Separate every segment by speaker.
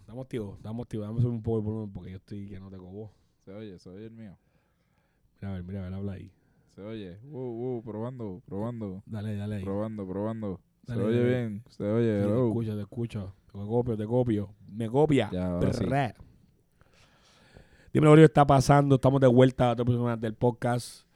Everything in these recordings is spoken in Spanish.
Speaker 1: Estamos activos, estamos activos. Dame un poco el volumen porque yo estoy que no te cobo.
Speaker 2: Se oye, se oye el mío.
Speaker 1: Mira a ver, mira a ver, habla ahí.
Speaker 2: Se oye. Uh, uh, probando, probando.
Speaker 1: Dale, dale ahí.
Speaker 2: Probando, probando.
Speaker 1: Dale,
Speaker 2: se oye
Speaker 1: dale.
Speaker 2: bien. Se oye.
Speaker 1: Sí, te escucho, te escucho. Te copio, te copio. Me copia.
Speaker 2: Ya.
Speaker 1: Dime lo que está pasando. Estamos de vuelta a otra persona del podcast.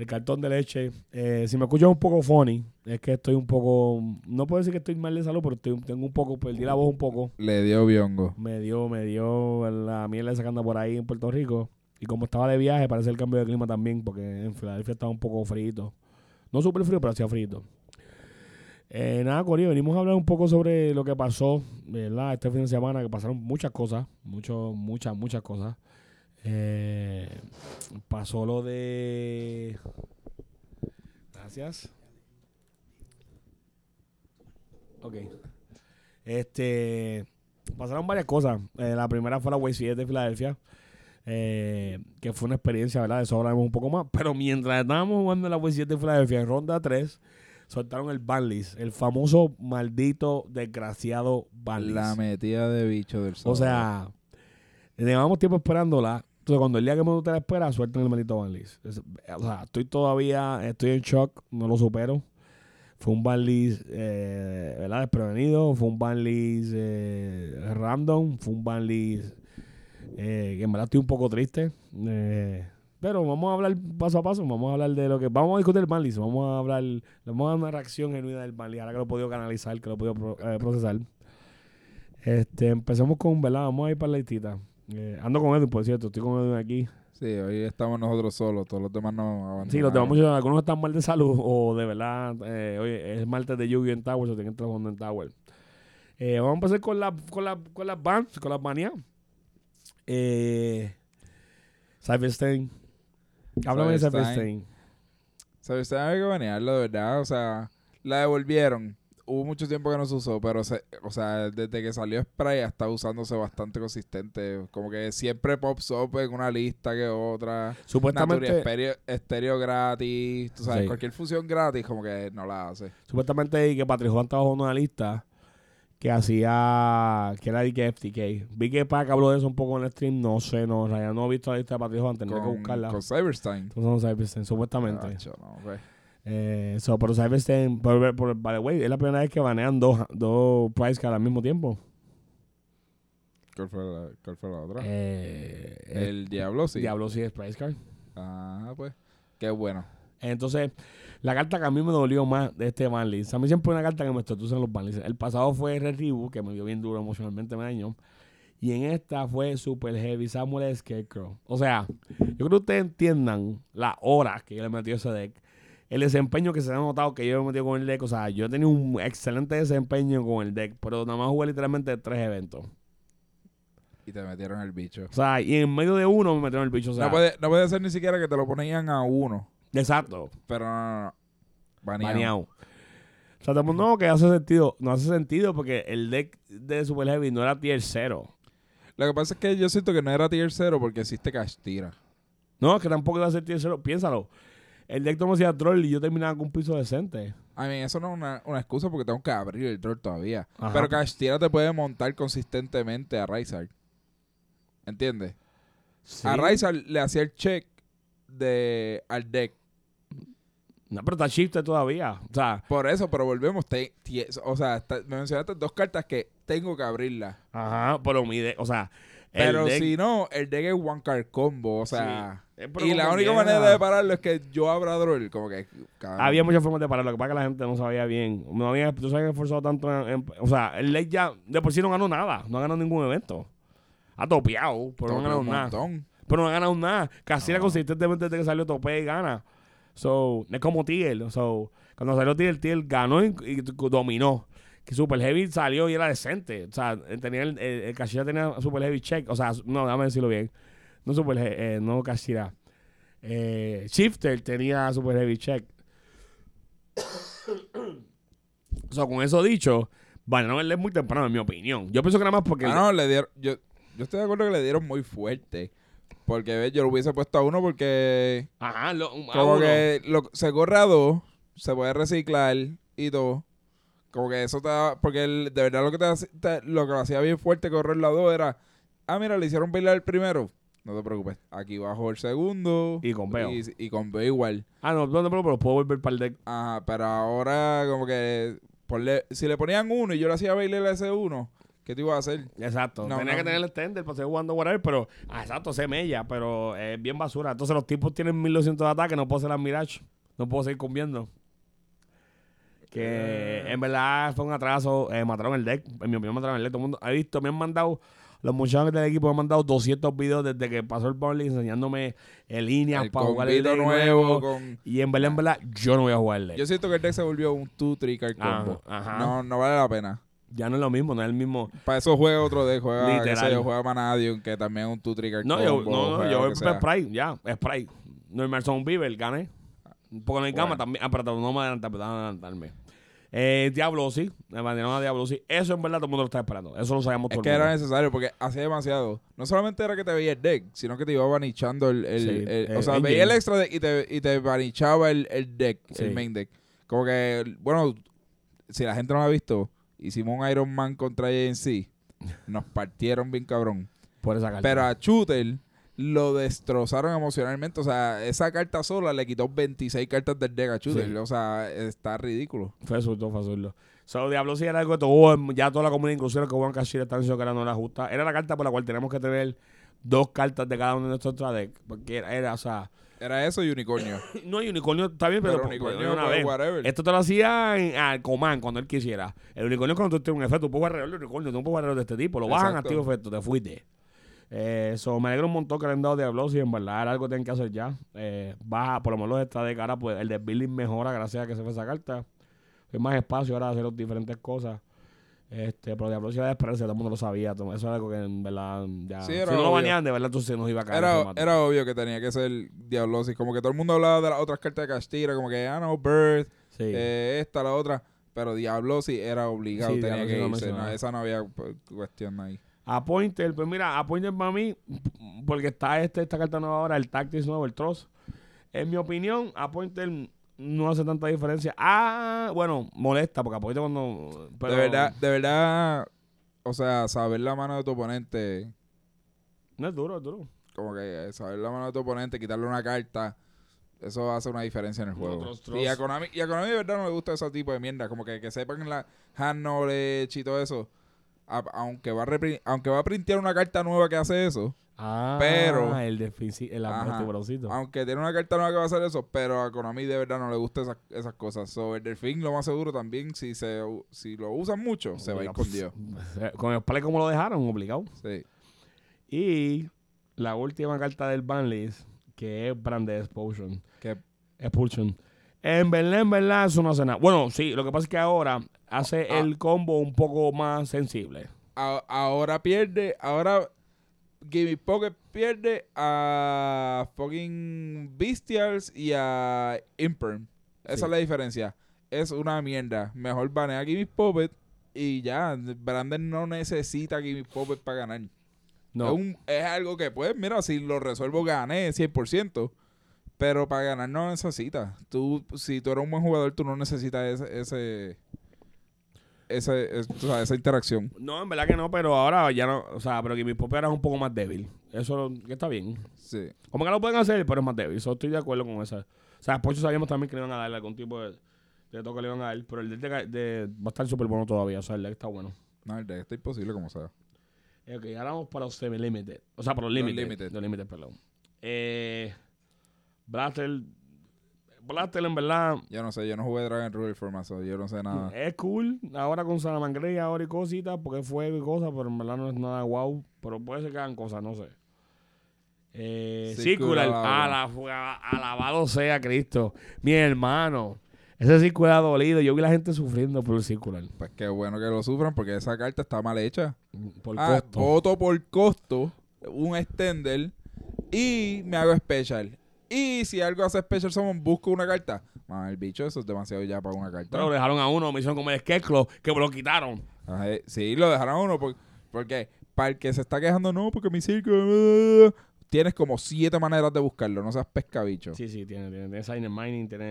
Speaker 1: El cartón de leche. Eh, si me escuchas un poco funny, es que estoy un poco. No puedo decir que estoy mal de salud, pero estoy, tengo un poco. Perdí la voz un poco.
Speaker 2: Le dio biongo.
Speaker 1: Me dio, me dio la que anda por ahí en Puerto Rico. Y como estaba de viaje, parece el cambio de clima también, porque en Filadelfia estaba un poco frío. No súper frío, pero hacía frío. Eh, nada, Corillo, venimos a hablar un poco sobre lo que pasó, ¿verdad? Este fin de semana, que pasaron muchas cosas, mucho, muchas, muchas cosas. Eh, pasó lo de... Gracias. Ok. Este... Pasaron varias cosas. Eh, la primera fue la Way 7 de Filadelfia. eh, que fue una experiencia, ¿verdad? De eso hablaremos un poco más. Pero mientras estábamos jugando la Way 7 de Filadelfia en ronda 3, soltaron el ban list. El famoso maldito, desgraciado ban list.
Speaker 2: La metida de bicho del sol.
Speaker 1: O sea, llevamos tiempo esperándola. Cuando el día que menos te la espera, sueltan el maldito. Es- o sea, estoy todavía, estoy en shock, no lo supero. Fue un list, eh, ¿verdad? Desprevenido. Fue un list eh, random. Fue un list eh, que en verdad estoy un poco triste. Pero vamos a hablar paso a paso. Vamos a hablar de lo que. Vamos a discutir el list. Vamos a hablar. Vamos a dar una reacción genuina del list. Ahora que lo he podido canalizar, que lo he podido pro- procesar. Este, empecemos con, ¿verdad? Vamos a ir para la listita. Eh, ando con Edwin, por cierto. Estoy con Edwin aquí.
Speaker 2: Sí, hoy estamos nosotros solos. Todos los demás no abandonaron.
Speaker 1: Sí, los demás muchos, algunos están mal de salud o de verdad, eh, oye, es martes de lluvia en Tower, o tienen trabajando en Tower. Eh, vamos a empezar con, la, con, la, con las bands, con las manías. Eh, Cyberstein. Háblame de
Speaker 2: Cyberstein.
Speaker 1: Cyberstein.
Speaker 2: Había que banearlo, de verdad. O sea, la devolvieron. Hubo mucho tiempo que no se usó, pero, se, o sea, desde que salió Spray está usándose bastante consistente. Como que siempre pops up en una lista que otra.
Speaker 1: Supuestamente,
Speaker 2: estéreo, estéreo gratis. Tú sabes,
Speaker 1: Sí.
Speaker 2: cualquier función gratis, como que no la hace.
Speaker 1: supuestamente y que Patrick Juan trabajó en una lista que hacía, que era de que FTK. Vi que Pac habló de eso un poco en el stream, no sé, no, en realidad no he visto la lista de Patrick Juan, tendré que
Speaker 2: Con,
Speaker 1: buscarla.
Speaker 2: con Cyberstein.
Speaker 1: Entonces, no Cyberstein, supuestamente.
Speaker 2: Acho, no, pues.
Speaker 1: Eh, so, pero Cyberstein, por, por, by the way, es la primera vez que banean dos, dos price cards al mismo tiempo.
Speaker 2: ¿Cuál fue la, cuál fue la otra?
Speaker 1: Eh,
Speaker 2: el Diablo, sí.
Speaker 1: Diablo sí es price card.
Speaker 2: Ah, pues. Qué bueno.
Speaker 1: Entonces, la carta que a mí me dolió más de este banlist, a mí siempre una carta que me en los banlists. El pasado fue Red Rebu, que me dio bien duro emocionalmente, me dañó. Y en esta fue Super Heavy Samuel Scarecrow. O sea, yo creo que ustedes entiendan la hora que yo le metí a ese deck. El desempeño que se ha notado que yo he metido con el deck. O sea, yo he tenido un excelente desempeño con el deck, pero nada más jugué literalmente tres eventos.
Speaker 2: Y te metieron el bicho.
Speaker 1: O sea, y en medio de uno me metieron el bicho. O sea,
Speaker 2: no, puede, no puede ser ni siquiera que te lo ponían a uno.
Speaker 1: exacto.
Speaker 2: Pero no, no, no. Baneado.
Speaker 1: Baneado. O sea, mundo no, que hace sentido. No hace sentido porque el deck de Super Heavy no era tier 0.
Speaker 2: Lo que pasa es que yo siento que no era tier 0 porque existe cash tira.
Speaker 1: No, es que tampoco iba a ser tier 0. Piénsalo. El deck no hacía troll y yo terminaba con un piso decente.
Speaker 2: A mí eso no es una, una excusa porque tengo que abrir el drawer todavía.
Speaker 1: Ajá.
Speaker 2: Pero cash tira te puede montar consistentemente a Raizard. ¿Entiendes?
Speaker 1: Sí.
Speaker 2: A Raizard le hacía el check de al deck.
Speaker 1: No, pero está shifted todavía. O sea,
Speaker 2: Por eso, pero volvemos. te- o sea, me mencionaste dos cartas que tengo que abrirlas.
Speaker 1: ajá, pero mi deck, o sea,
Speaker 2: Pero
Speaker 1: deck-
Speaker 2: si no, el deck es one card combo. O sea,
Speaker 1: Sí.
Speaker 2: Y la única manera de pararlo es que yo abra drawer. Como que. cabrón.
Speaker 1: Había muchas formas de parar, lo que pasa es que la gente no sabía bien. No había, no se habían esforzado tanto en, en- O sea, el late ya de por sí no ganó nada. No ha ganado ningún evento. Ha topeado, pero no ha ganado
Speaker 2: un
Speaker 1: nada.
Speaker 2: montón.
Speaker 1: Pero no ha ganado nada. Casi
Speaker 2: No.
Speaker 1: consistentemente desde que salió topea y gana. So, es como Tiel. So, cuando salió Tiel, Tiel ganó y, y dominó. Que Super Heavy salió y era decente. O sea, tenía el, el, el Kashira tenía Super Heavy check. O sea, no, déjame decirlo bien. No Super eh, no Kashira. Eh, Shifter tenía Super Heavy check. o sea, con eso dicho, bueno, no es muy temprano, en mi opinión. Yo pienso que nada más porque.
Speaker 2: Ah, no, le dieron. Yo, yo estoy de acuerdo que le dieron muy fuerte. Porque, ¿ves? Yo lo hubiese puesto a uno porque.
Speaker 1: Ajá, lo, a
Speaker 2: Como
Speaker 1: uno.
Speaker 2: que lo- se corre a dos, se puede reciclar y todo. Como que eso te da, porque el- de verdad lo que te, te- lo que lo hacía bien fuerte correr la 2 era, ah, mira, le hicieron bailar el primero. No te preocupes, aquí bajo el segundo.
Speaker 1: Y con Veo.
Speaker 2: Y, y con Veo igual.
Speaker 1: Ah, no, no te preocupes, puedo volver para el deck.
Speaker 2: Ajá, pero ahora como que ponle- si le ponían uno y yo le hacía bailar ese uno, ¿qué te iba a hacer?
Speaker 1: Exacto.
Speaker 2: No,
Speaker 1: Tenía
Speaker 2: no.
Speaker 1: que tener el extender para seguir jugando whatever, pero, ah, exacto, se mella, pero es bien basura. Entonces los tipos tienen 1200 de ataque, no puedo hacer las Mirage, no puedo seguir conviendo. Que
Speaker 2: Eh.
Speaker 1: en verdad fue un atraso, eh, mataron el deck, en mi opinión mataron el deck. Todo el mundo ha visto, me han mandado, los muchachos del equipo me han mandado 200 videos desde que pasó el Burnley enseñándome en línea
Speaker 2: El
Speaker 1: para jugar el deck
Speaker 2: nuevo
Speaker 1: nuevo.
Speaker 2: con...
Speaker 1: Y en verdad, en verdad, yo no voy a jugar el deck.
Speaker 2: Yo siento que el deck se volvió un 2-3 card combo.
Speaker 1: ajá.
Speaker 2: No, no vale la pena.
Speaker 1: Ya no es lo mismo, no es el mismo.
Speaker 2: Para eso juega otro deck, juega,
Speaker 1: Literal.
Speaker 2: yo, juega Manadium, que también es un 2-3 card
Speaker 1: No,
Speaker 2: combo.
Speaker 1: yo, no, no, yo voy
Speaker 2: que.
Speaker 1: Sprite, ya, Sprite. No, Emerson Beaver, gané. Porque no hay gama
Speaker 2: Bueno.
Speaker 1: también. Ah, pero no me adelantar, pero adelantarme. Eh, Diablo, sí. Me mandaron a Diablo, sí. Eso en verdad todo el mundo lo está esperando. Eso lo sabemos
Speaker 2: Es
Speaker 1: todo
Speaker 2: que
Speaker 1: el
Speaker 2: era necesario porque hacía demasiado. No solamente era que te veía el deck, sino que te iba banichando el... el-
Speaker 1: Sí,
Speaker 2: el-
Speaker 1: eh,
Speaker 2: o sea, veía el extra deck y te, y te banichaba el, el deck,
Speaker 1: Sí.
Speaker 2: el main deck. Como que, bueno, si la gente no lo ha visto, hicimos un Iron Man contra ANC. Nos partieron bien cabrón.
Speaker 1: Por esa carta.
Speaker 2: Pero a Shooter lo destrozaron emocionalmente. O sea, esa carta sola le quitó 26 cartas del deck a Shooter.
Speaker 1: Sí.
Speaker 2: O sea, está ridículo.
Speaker 1: Fue absurdo, fue absurdo. So, Diablo sí era algo que todo, ya toda la comunidad, inclusive que juegan Kashir, están diciendo que era no era justa. Era la carta por la cual tenemos que tener dos cartas de cada uno de nuestros extra deck. Porque era, era, o sea,
Speaker 2: Era eso y Unicornio.
Speaker 1: no hay unicornio, está bien, pero,
Speaker 2: unicornio,
Speaker 1: una vez.
Speaker 2: whatever.
Speaker 1: Esto te lo hacía en, al command cuando él quisiera. El unicornio es cuando tú tienes un efecto. Tú puedes alrededor del unicornio, tú no puedes alrededor de este tipo. Lo bajan, activo efecto, te fuiste. Eh, so, me alegro un montón que le han dado Diablo y en verdad era algo que tienen que hacer ya. Eh, baja, por lo menos esta de cara, pues el de building mejora gracias a que se fue esa carta. Hay más espacio ahora de hacer diferentes cosas. Este, pero Diablo sí era de esperarse, todo el mundo lo sabía. todo- Eso era algo que en verdad ya.
Speaker 2: Sí,
Speaker 1: si no lo baneaban, de verdad entonces nos iba a caer.
Speaker 2: Era, obvio que tenía que ser Diablosis. Como que todo el mundo hablaba de las otras cartas de Castira, como que, ah, no,
Speaker 1: Sí.
Speaker 2: eh, esta, la otra. Pero Diablosis era obligado,
Speaker 1: Sí,
Speaker 2: tenía que irse. No, esa no había pues, cuestión ahí.
Speaker 1: A Pointer, pues mira, a Pointer para mí, porque está este, esta carta nueva ahora, el Tactics nuevo, el Tross. En mi opinión, a Pointer no hace tanta diferencia. Ah, bueno, molesta, porque a Pointer cuando. pero-
Speaker 2: De verdad, de verdad, o sea, saber la mano de tu oponente,
Speaker 1: No es duro, es duro.
Speaker 2: como que eh, saber la mano de tu oponente, quitarle una carta, eso hace una diferencia en el juego.
Speaker 1: Otros
Speaker 2: Y a. Konami, y a Konami de verdad no le gusta ese tipo de mierda, como que, que sepan la hand knowledge y todo eso. A- aunque va a aunque va a printear una carta nueva que hace eso,
Speaker 1: Ah,
Speaker 2: Pero-
Speaker 1: El deficit, el tiburoncito.
Speaker 2: aunque tiene una carta nueva que va a hacer eso, pero a Konami de verdad no le gusta esas, esas cosas. So, el delfín lo más seguro también, si se si lo usan mucho, se va a ir con Dios.
Speaker 1: Con el play como lo dejaron, obligado.
Speaker 2: Sí.
Speaker 1: Y la última carta del banlist, que es Brand Expulsion.
Speaker 2: Que
Speaker 1: Expulsion. En verdad, en verdad, eso no hace nada. Bueno, sí, lo que pasa es que ahora hace
Speaker 2: Ah.
Speaker 1: el combo un poco más sensible.
Speaker 2: a- ahora pierde, ahora Gimme Pocket pierde a fucking Bestials y a Imperm. Esa
Speaker 1: Sí.
Speaker 2: es la diferencia. Es una mierda. Mejor banea a Gimme Pocket y ya. Brandon no necesita Gimme Pocket para ganar.
Speaker 1: No.
Speaker 2: Es, un- es algo que, pues, mira, si lo resuelvo, gané 100%. Pero para ganar no necesitas. Tú, si tú eres un buen jugador, tú no necesitas ese... ese es- o sea, esa interacción.
Speaker 1: No, en verdad que no, pero ahora ya no. O sea, pero que mi Pop era un poco más débil. Eso que está bien.
Speaker 2: Sí.
Speaker 1: Como que lo pueden hacer, pero es más débil. Eso estoy de acuerdo con eso. O sea, Pocho sabíamos también que le iban a darle algún tipo de, de toque le iban a dar. Pero el deck de, de- va a estar súper bueno todavía. O sea, el deck está bueno.
Speaker 2: No, el deck está imposible como sea.
Speaker 1: Eh, Ok, ahora vamos para los semi-limited. O sea, para los limited.
Speaker 2: limited.
Speaker 1: Los limited, perdón. Eh, Blaster. Blaster, en verdad,
Speaker 2: Yo no sé, yo no jugué Dragon Rule Formazo, yo no sé nada.
Speaker 1: es cool. Ahora con Salamangre y ahora y cositas, porque es fuego y cosas, pero en verdad no es nada wow. Pero puede ser que hagan cosas, no sé. Eh,
Speaker 2: Circular
Speaker 1: circular,
Speaker 2: alabado.
Speaker 1: ala- alabado sea Cristo. Mi hermano, ese circular ha dolido. Yo vi la gente sufriendo por el circular.
Speaker 2: Pues qué bueno que lo sufran porque esa carta está mal hecha.
Speaker 1: Por
Speaker 2: Ah,
Speaker 1: costo.
Speaker 2: voto por costo, un extender y me hago special. Y si algo hace special summon, busco una carta. Man, el bicho, eso es demasiado ya para una carta.
Speaker 1: Pero lo dejaron a uno, me hicieron como el Scarecrow, que me lo quitaron.
Speaker 2: Ajá, eh, sí, lo dejaron a uno por- porque para el que se está quejando, no, porque mi circo, uh, tienes como siete maneras de buscarlo, no seas pescabicho.
Speaker 1: Sí, sí, tiene, tiene, tiene Mining, tiene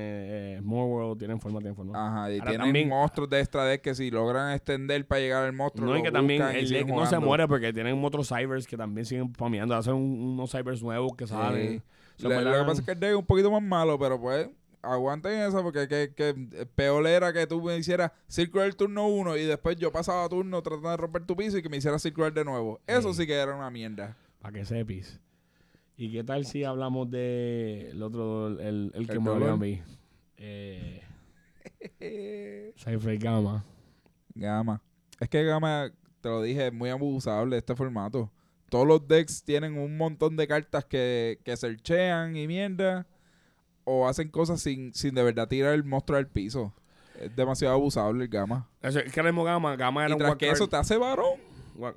Speaker 1: eh, More World, tiene forma, tiene forma.
Speaker 2: Ajá, y
Speaker 1: Ahora
Speaker 2: tienen
Speaker 1: también-
Speaker 2: monstruos de extra deck que si logran extender para llegar al monstruo.
Speaker 1: no, y que también el deck no se muere porque tienen otros cybers que también siguen pameando. Hacen un- unos cybers nuevos que salen.
Speaker 2: Sí.
Speaker 1: So,
Speaker 2: lo que pasa es que el deck es un poquito más malo, pero pues aguanten eso porque que, que peor era que tú me hicieras circular turno 1 y después yo pasaba turno tratando de romper tu piso y que me hicieras circular de nuevo. Eso
Speaker 1: Sí.
Speaker 2: sí que era una mierda.
Speaker 1: Para que sepis. ¿Y qué tal si hablamos de el otro, el, el que me a mí? Eh, Cypher Gamma.
Speaker 2: Gama. Es que Gama, te lo dije, es muy abusable este formato. Todos los decks tienen un montón de cartas que, que searchean y mierda. O hacen cosas sin, sin de verdad tirar el monstruo al piso. Es demasiado abusable el Gama.
Speaker 1: Es que mismo Gamma, Gamma era
Speaker 2: Y
Speaker 1: un
Speaker 2: tras
Speaker 1: one
Speaker 2: que
Speaker 1: card-
Speaker 2: eso te hace varón.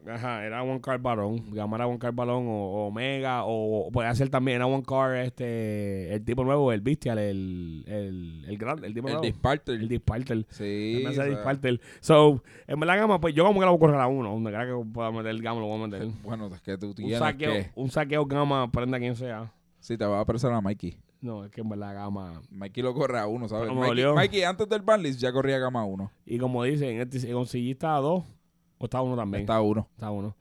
Speaker 1: Ajá, era One Card Barón. Gamma era One Card Barón o, Omega. O, o puede ser también, era One Card este, el tipo nuevo, el Bestial, el, el, el grande, el tipo
Speaker 2: El
Speaker 1: nuevo.
Speaker 2: Disparter.
Speaker 1: el Disparter.
Speaker 2: Sí. Sea,
Speaker 1: Disparter. So, en verdad, Gamma, pues yo como que la voy a correr a uno. Donde quiera que pueda meter el Gamma, lo voy a meter.
Speaker 2: Bueno, es que tú
Speaker 1: Un
Speaker 2: tienes
Speaker 1: saqueo,
Speaker 2: que...
Speaker 1: un saqueo Gamma, prenda quien sea.
Speaker 2: Sí, te va a aparecer a Mikey.
Speaker 1: No, es que en verdad Gamma.
Speaker 2: Mikey lo corre a uno, ¿sabes? Mikey, antes del banlist ya corría Gama a uno.
Speaker 1: Y como dicen, este, con CG está a dos, o está uno también.
Speaker 2: Está uno.
Speaker 1: Está uno.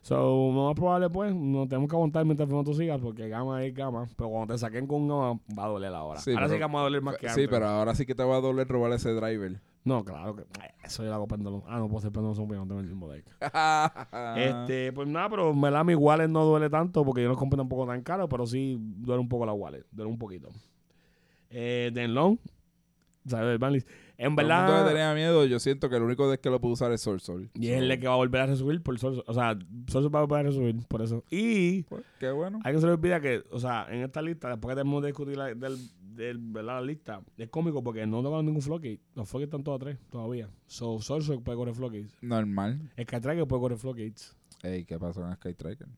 Speaker 1: So, lo más probable, pues, no tenemos que aguantar mientras el tú sigas, porque gama es gama. Pero cuando te saquen con gama, va a doler ahora.
Speaker 2: Sí,
Speaker 1: ahora
Speaker 2: pero-
Speaker 1: sí que va a doler más que
Speaker 2: Sí,
Speaker 1: antes.
Speaker 2: pero ahora sí que te va a doler robar ese driver.
Speaker 1: No, claro que. Eso yo lo hago péndulo. Ah, no puedo hacer péndulo, son no tengo el mismo deck. Este, pues nada, pero en verdad mi wallet no duele tanto porque yo no compré tampoco tan caro, pero sí duele un poco la wallet. Duele un poquito. Eh, Denlong, ¿sabes? El En
Speaker 2: Todo el mundo le
Speaker 1: verdad.
Speaker 2: tenía miedo. Yo siento que el único deck que lo puedo usar es Soul Soul.
Speaker 1: Y es el que va a volver a resubir por Sol. O sea, Sol va a volver a resubir por eso. Y
Speaker 2: Pues, qué bueno.
Speaker 1: Hay que se le olvida que, o sea, en esta lista, después que tenemos de discutir la, del, del- ¿verdad? la lista, es cómico porque no tocan ningún flockgate. Los flockgates están todos a tres todavía. So, Sorcerer puede correr flockgates.
Speaker 2: Normal.
Speaker 1: Skytracker puede correr flockgates.
Speaker 2: Ey, ¿qué pasó con Skytracker?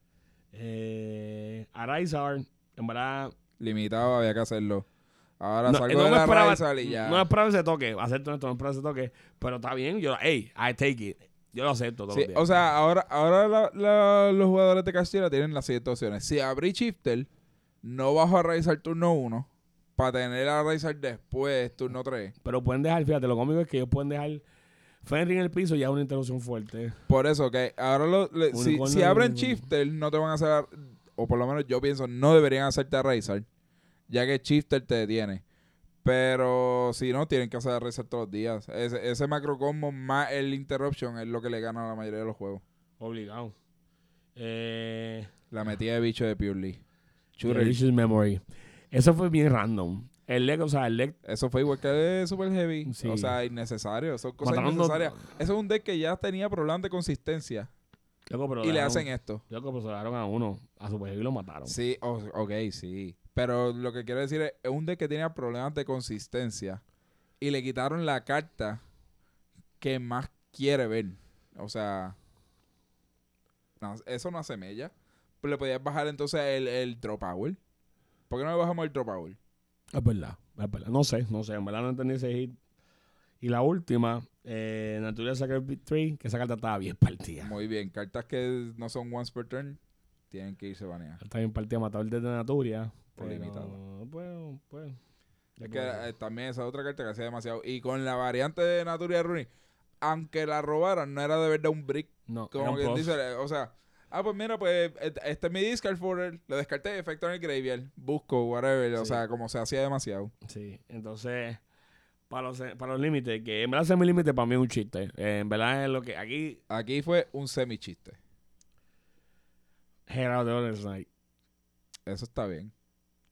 Speaker 1: Eh, Arizar, en verdad,
Speaker 2: Limitado, había que hacerlo. Ahora
Speaker 1: no,
Speaker 2: salgo
Speaker 1: no
Speaker 2: de
Speaker 1: me
Speaker 2: la
Speaker 1: esperaba,
Speaker 2: y ya.
Speaker 1: no esperaba ese toque. Acepto esto, no esperaba ese toque. Pero está bien, yo, hey, I take it. Yo lo acepto todos
Speaker 2: Sí,
Speaker 1: los días.
Speaker 2: o sea, ahora, ahora la- la- los jugadores de Castilla tienen las siguientes opciones. Si abrí Shifter, no bajo a Raizar turno 1 para tener a Raizar después turno 3.
Speaker 1: pero pueden dejar, fíjate, lo cómico es que ellos pueden dejar Fenrir en el piso ya es una interrupción fuerte.
Speaker 2: Por eso que ahora lo- le- si, si abren Shifter, no te van a hacer, o por lo menos yo pienso, no deberían hacerte a Raizar, ya que Shifter te detiene. Pero si no, tienen que hacer Raizar todos los días. Ese, ese macro combo más el interruption es lo que le gana a la mayoría de los juegos.
Speaker 1: Obligado. Eh,
Speaker 2: La metida de bicho de Pure. Shooter.
Speaker 1: Delicious Memory. Eso fue bien random. El deck, o sea, el deck
Speaker 2: Eso fue igual que el Super Heavy.
Speaker 1: Sí.
Speaker 2: O sea, innecesario. Son cosas
Speaker 1: Mataron dos-
Speaker 2: innecesarias. Eso es un deck que ya tenía problemas de consistencia.
Speaker 1: Loco, pero
Speaker 2: y le hacen esto.
Speaker 1: Loco, pero se a uno. A Super Heavy lo mataron.
Speaker 2: Sí, o- ok, sí. Pero lo que quiero decir es, es un deck que tenía problemas de consistencia. Y le quitaron la carta que más quiere ver. O sea, no, eso no hace mella. Pero le podías bajar entonces el, el Drop Power. ¿Por qué no le bajamos el Drop Power?
Speaker 1: Es verdad, es verdad. No sé, no sé. En verdad no entendí ese hit. Y la última, eh, Natural Beat 3, que esa carta estaba bien partida.
Speaker 2: Muy bien. Cartas que no son once per turn tienen que irse baneadas.
Speaker 1: Está bien partida, matador de Naturia. Pero,
Speaker 2: limitado.
Speaker 1: Pues, pues.
Speaker 2: Es que eh, también esa otra carta que hacía demasiado. Y con la variante de Naturia Runi, aunque la robaran, no era de verdad un brick.
Speaker 1: no,
Speaker 2: Como
Speaker 1: plus.
Speaker 2: dice, eh, o sea, ah, pues mira, pues et- este es mi discard folder, lo descarté, efecto en el graveyard, busco, whatever. O sea, como se hacía demasiado.
Speaker 1: Sí, entonces, para los, para los límites, que en verdad semi límite para mí es un chiste. Eh, en verdad es lo que aquí,
Speaker 2: Aquí fue un semi chiste.
Speaker 1: Gerard de.
Speaker 2: Eso está bien.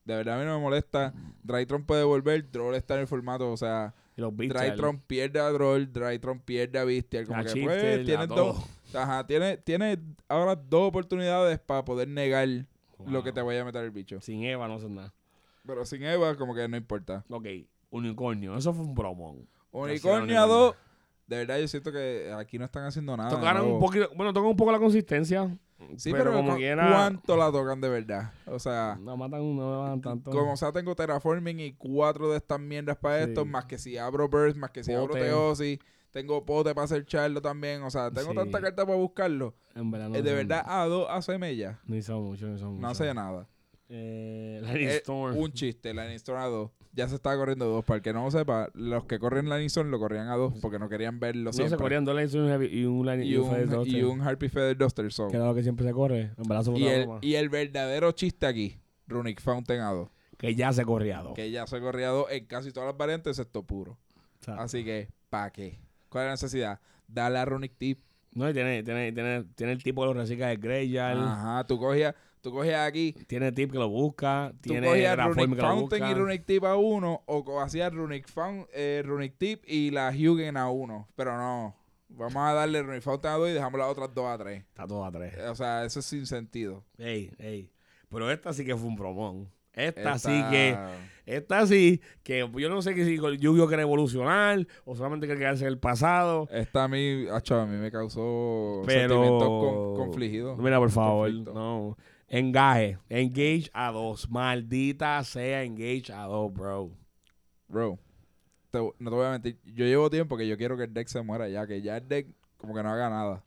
Speaker 2: De verdad a mí no me molesta. Drytron puede volver, Droll está en el formato, o sea,
Speaker 1: los.
Speaker 2: Drytron pierde a Droll, Drytron pierde a Beastial. Como
Speaker 1: a
Speaker 2: que pues, tiene dos. Ajá, tiene, tiene ahora dos oportunidades para poder negar lo que te vaya a meter el bicho.
Speaker 1: Sin Eva no hacen nada.
Speaker 2: Pero sin Eva, como que no importa.
Speaker 1: Ok, unicornio. Eso fue un bromón.
Speaker 2: Unicornio a dos. De verdad, yo siento que aquí no están haciendo nada.
Speaker 1: Tocaron un poquito, bueno, tocan un poco la consistencia.
Speaker 2: Sí,
Speaker 1: pero,
Speaker 2: pero,
Speaker 1: como
Speaker 2: cu-
Speaker 1: quiera.
Speaker 2: ¿cuánto la tocan de verdad? O sea,
Speaker 1: No matan, no matan tanto.
Speaker 2: como sea, tengo Terraforming y cuatro de estas mierdas para
Speaker 1: Sí.
Speaker 2: esto, más que si abro Burst, más que si abro
Speaker 1: Poteo.
Speaker 2: Teosis. Tengo pote para hacer charlo también. O sea, tengo
Speaker 1: Sí.
Speaker 2: tanta carta para buscarlo.
Speaker 1: En verdad no
Speaker 2: Eh, de verdad, A2 hace mella.
Speaker 1: No hizo mucho, no hizo mucho.
Speaker 2: No hace nada.
Speaker 1: Eh, Lightning
Speaker 2: Eh,
Speaker 1: Storm.
Speaker 2: Un chiste, Lightning Storm a 2. Ya se estaba corriendo a 2. Para el que no lo sepa, los que corren Storm lo corrían a 2 porque no querían verlo
Speaker 1: no se
Speaker 2: siempre.
Speaker 1: corrían dos Storm y un Lightning
Speaker 2: y,
Speaker 1: Feather
Speaker 2: un,
Speaker 1: Duster,
Speaker 2: y un Harpy Feather Duster. so.
Speaker 1: Que era lo que siempre se corre. En fue
Speaker 2: Y el, y el verdadero chiste aquí, Runic Fountain a 2.
Speaker 1: Que ya se corría dos.
Speaker 2: Que ya se corría a 2 en casi todas las variantes, excepto puro. Así que, ¿para qué? ¿Cuál es la necesidad? Dale a Runic Tip.
Speaker 1: No, y tiene, tiene, tiene, tiene el tipo que lo recicla de Greyjar.
Speaker 2: Ajá, tú cogías, tú cogías aquí,
Speaker 1: Tiene tip que lo busca.
Speaker 2: tú
Speaker 1: Tiene
Speaker 2: cogías
Speaker 1: Graform
Speaker 2: Runic Fountain y Runic Tip a 1 o hacías Runic, Foun- eh, Runic Tip y la Hugin a 1. Pero no, vamos a darle Runic Fountain a 2 y dejamos las otras 2 a 3.
Speaker 1: Está todo a tres.
Speaker 2: O sea, eso es sin sentido.
Speaker 1: Ey, ey. Pero esta sí que fue un promón. Esta,
Speaker 2: Esta-
Speaker 1: sí que. Esta sí que yo no sé que si Yu-Gi-Oh quiere evolucionar o solamente quiere quedarse en el pasado.
Speaker 2: Esta a mí, acho, a mí me causó
Speaker 1: Pero.
Speaker 2: sentimientos con- confligidos.
Speaker 1: Mira, por favor.
Speaker 2: Conflicto.
Speaker 1: No. Engaje. Engage a dos. Maldita sea Engage a dos, bro.
Speaker 2: Bro, te- no te voy a mentir. Yo llevo tiempo que yo quiero que el deck se muera ya, que ya el deck como que no haga nada.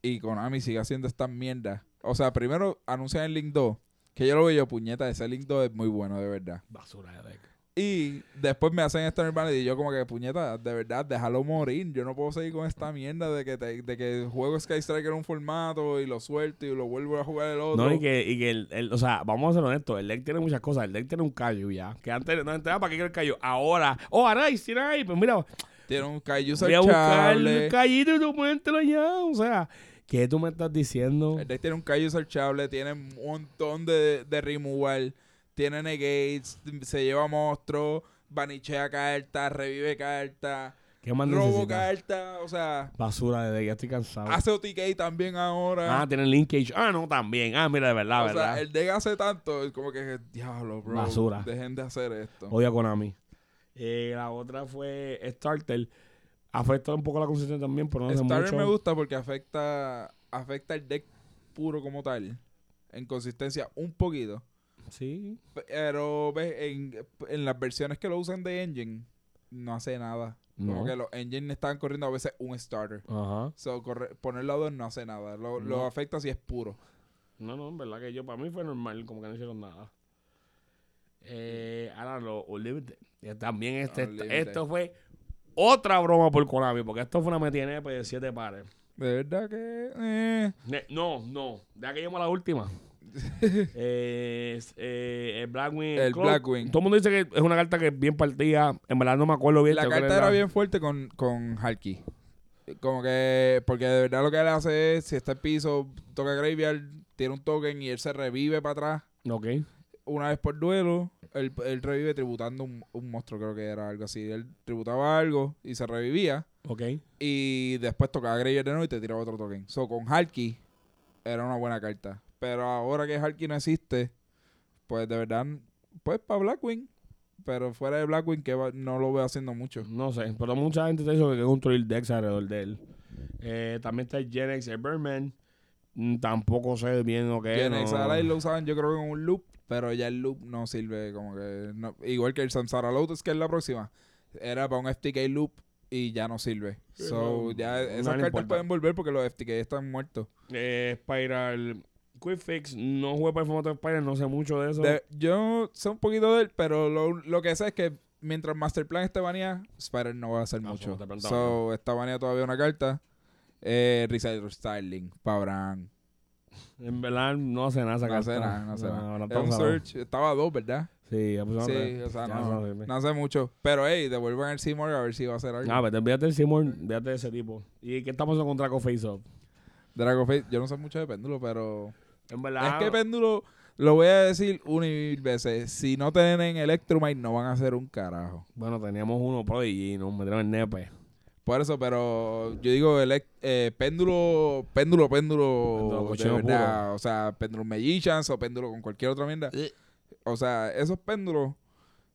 Speaker 2: Y Konami sigue haciendo estas mierdas. O sea, primero anuncian el Link 2, que yo lo veo yo, puñeta, ese Link 2 es muy bueno, de verdad.
Speaker 1: Basura de deck.
Speaker 2: Y después me hacen esta Nirvana y yo como que, puñeta, de verdad, déjalo morir. Yo no puedo seguir con esta mierda de que, te- de que juego Sky Striker en un formato y lo suelto y lo vuelvo a jugar el otro.
Speaker 1: No, y que, y que el, el- o sea, vamos a ser honestos, el deck tiene muchas cosas. El deck tiene un callo ya. Que antes no entraba para qué el callo. Ahora, oh, Arais, tiene ahí, pues mira,
Speaker 2: Tiene un Kaiju
Speaker 1: voy a buscar el callito y tú mételo ya. O sea, ¿qué tú me estás diciendo?
Speaker 2: El deck tiene un Kaiju searchable, tiene un montón de, de removal, tiene negates, se lleva monstruos, banichea cartas, revive cartas,
Speaker 1: ¿Qué más
Speaker 2: robo cartas, o sea,
Speaker 1: Basura de deck, ya estoy cansado.
Speaker 2: hace OTK también ahora.
Speaker 1: Ah, tiene linkage. Ah, no, también. Ah, mira, de verdad,
Speaker 2: o
Speaker 1: verdad.
Speaker 2: sea, el deck hace tanto, es como que, diablo, bro,
Speaker 1: Basura.
Speaker 2: dejen de hacer esto.
Speaker 1: Odia Konami. Eh, la otra fue Starter. Afecta un poco la consistencia también, pero no hace
Speaker 2: Starter
Speaker 1: mucho.
Speaker 2: me gusta porque afecta, afecta el deck puro como tal, en consistencia un poquito.
Speaker 1: Sí.
Speaker 2: Pero ves, en, en las versiones que lo usan de engine, no hace nada. Como
Speaker 1: No.
Speaker 2: que los engines están corriendo a veces un starter.
Speaker 1: Ajá.
Speaker 2: So, corre- ponerlo a dos no hace nada. Lo, lo afecta si es puro.
Speaker 1: No, no, en verdad que yo, para mí fue normal, como que no hicieron nada. Eh, ahora lo Unlimited. Eh, También este,
Speaker 2: Unlimited.
Speaker 1: esto fue otra broma por Konami, porque esto fue una metinep de siete pares.
Speaker 2: De verdad que... eh,
Speaker 1: No, no, ya que llegamos a la última. Eh, es, eh, el Blackwing.
Speaker 2: El
Speaker 1: Cloak.
Speaker 2: Blackwing.
Speaker 1: Todo el mundo dice que es una carta que es bien partida. En verdad no me acuerdo bien.
Speaker 2: la carta era bien fuerte con, con Harky. Como que... Porque de verdad lo que él hace es, si está en piso, toca Graveyard, tiene un token y él se revive para atrás.
Speaker 1: Ok.
Speaker 2: una vez por duelo, él, él revive tributando un, un monstruo, creo que era algo así. Él tributaba algo y se revivía.
Speaker 1: Ok.
Speaker 2: Y después tocaba Graveyard de nuevo y te tiraba otro token. So, con Harky era una buena carta. Pero ahora que Harky no existe, pues de verdad, pues para Blackwing. Pero fuera de Blackwing, que va- no lo veo haciendo mucho.
Speaker 1: No sé, pero mucha gente te dice que construir decks alrededor de él. Eh, también está el Gen X, el Birdman. Mm, Tampoco sé bien lo que es.
Speaker 2: Que en
Speaker 1: no-
Speaker 2: Exile lo usaban yo creo que en un loop, pero ya el loop no sirve como que... no- igual que el Samsara Lotus, que es la próxima. Era para un FTK loop y ya no sirve. So,
Speaker 1: no,
Speaker 2: ya esas cartas
Speaker 1: importa.
Speaker 2: pueden volver porque los FTK están muertos.
Speaker 1: Eh, Spiral. Quick Fix. No jugué para el formato de no sé mucho de eso.
Speaker 2: De- yo sé un poquito de él, pero lo, lo que sé es que mientras Masterplan esté baneada, Spider no va a hacer
Speaker 1: Ah,
Speaker 2: mucho.
Speaker 1: so,
Speaker 2: está baneada todavía una carta. Eh, Recycle Styling, Pabran.
Speaker 1: En verdad, no hace nada esa
Speaker 2: No
Speaker 1: carta.
Speaker 2: hace nada, no hace
Speaker 1: No,
Speaker 2: nada.
Speaker 1: no
Speaker 2: un search, estaba a dos, ¿verdad?
Speaker 1: Sí, ya pusieron
Speaker 2: Sí, o sea, no,
Speaker 1: no
Speaker 2: hace mucho. Pero, hey, devuelvan el Seymour a ver si va a hacer algo.
Speaker 1: Ah, vete, olvídate del Seymour, olvídate de ese tipo. ¿Y qué estamos haciendo con Draco Face Up?
Speaker 2: Dragon Face, yo no sé mucho de péndulo, pero...
Speaker 1: En verdad.
Speaker 2: Es que péndulo, lo voy a decir una y mil veces. Si no tienen Electromite, no van a hacer un carajo.
Speaker 1: Bueno, teníamos uno Prodigy y nos metieron en nepe.
Speaker 2: Por eso, pero yo digo eh, péndulo, péndulo, péndulo,
Speaker 1: Péndulo
Speaker 2: de verdad. O sea, péndulo Magicians o péndulo con cualquier otra mierda.
Speaker 1: Eh.
Speaker 2: O sea, esos péndulos,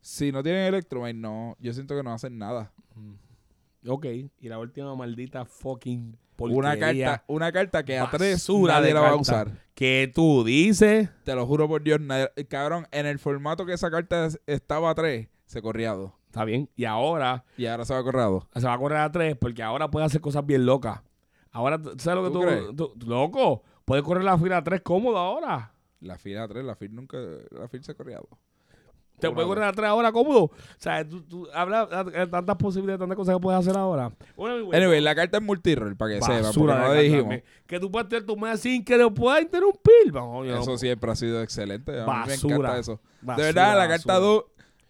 Speaker 2: si no tienen Electromite, no, yo siento que no hacen nada.
Speaker 1: Mm. Ok, y la última maldita fucking
Speaker 2: Una
Speaker 1: porquería
Speaker 2: carta, una carta que a tres
Speaker 1: basura
Speaker 2: nadie
Speaker 1: de
Speaker 2: la va a
Speaker 1: carta.
Speaker 2: usar.
Speaker 1: que tú dices.
Speaker 2: Te lo juro por Dios, nadie- cabrón, en el formato que esa carta es- estaba a tres, se corría a dos.
Speaker 1: Está bien. Y ahora
Speaker 2: Y ahora se va a correr a dos.
Speaker 1: se va a correr a tres porque ahora puede hacer cosas bien locas. Ahora, ¿sabes lo que
Speaker 2: ¿Tú
Speaker 1: tú,
Speaker 2: crees?
Speaker 1: tú- Loco, puede correr la fila a tres cómodo ahora.
Speaker 2: La fila a tres, la fila nunca, la fila se ha corrido a dos.
Speaker 1: Te
Speaker 2: Una
Speaker 1: puede
Speaker 2: dos.
Speaker 1: correr a tres ahora cómodo. O sea, tú, tú hablas de tantas posibilidades, tantas cosas que puedes hacer ahora. Bueno, anyway,
Speaker 2: Anyway, la carta es multirol, para que sepan, porque no lo dijimos.
Speaker 1: Que tú puedes tener tu mes sin que lo puedas interrumpir. Vamos,
Speaker 2: Eso siempre ha sido excelente. A mí me
Speaker 1: Basura.
Speaker 2: encanta eso.
Speaker 1: basura,
Speaker 2: de verdad, la
Speaker 1: basura.
Speaker 2: carta 2,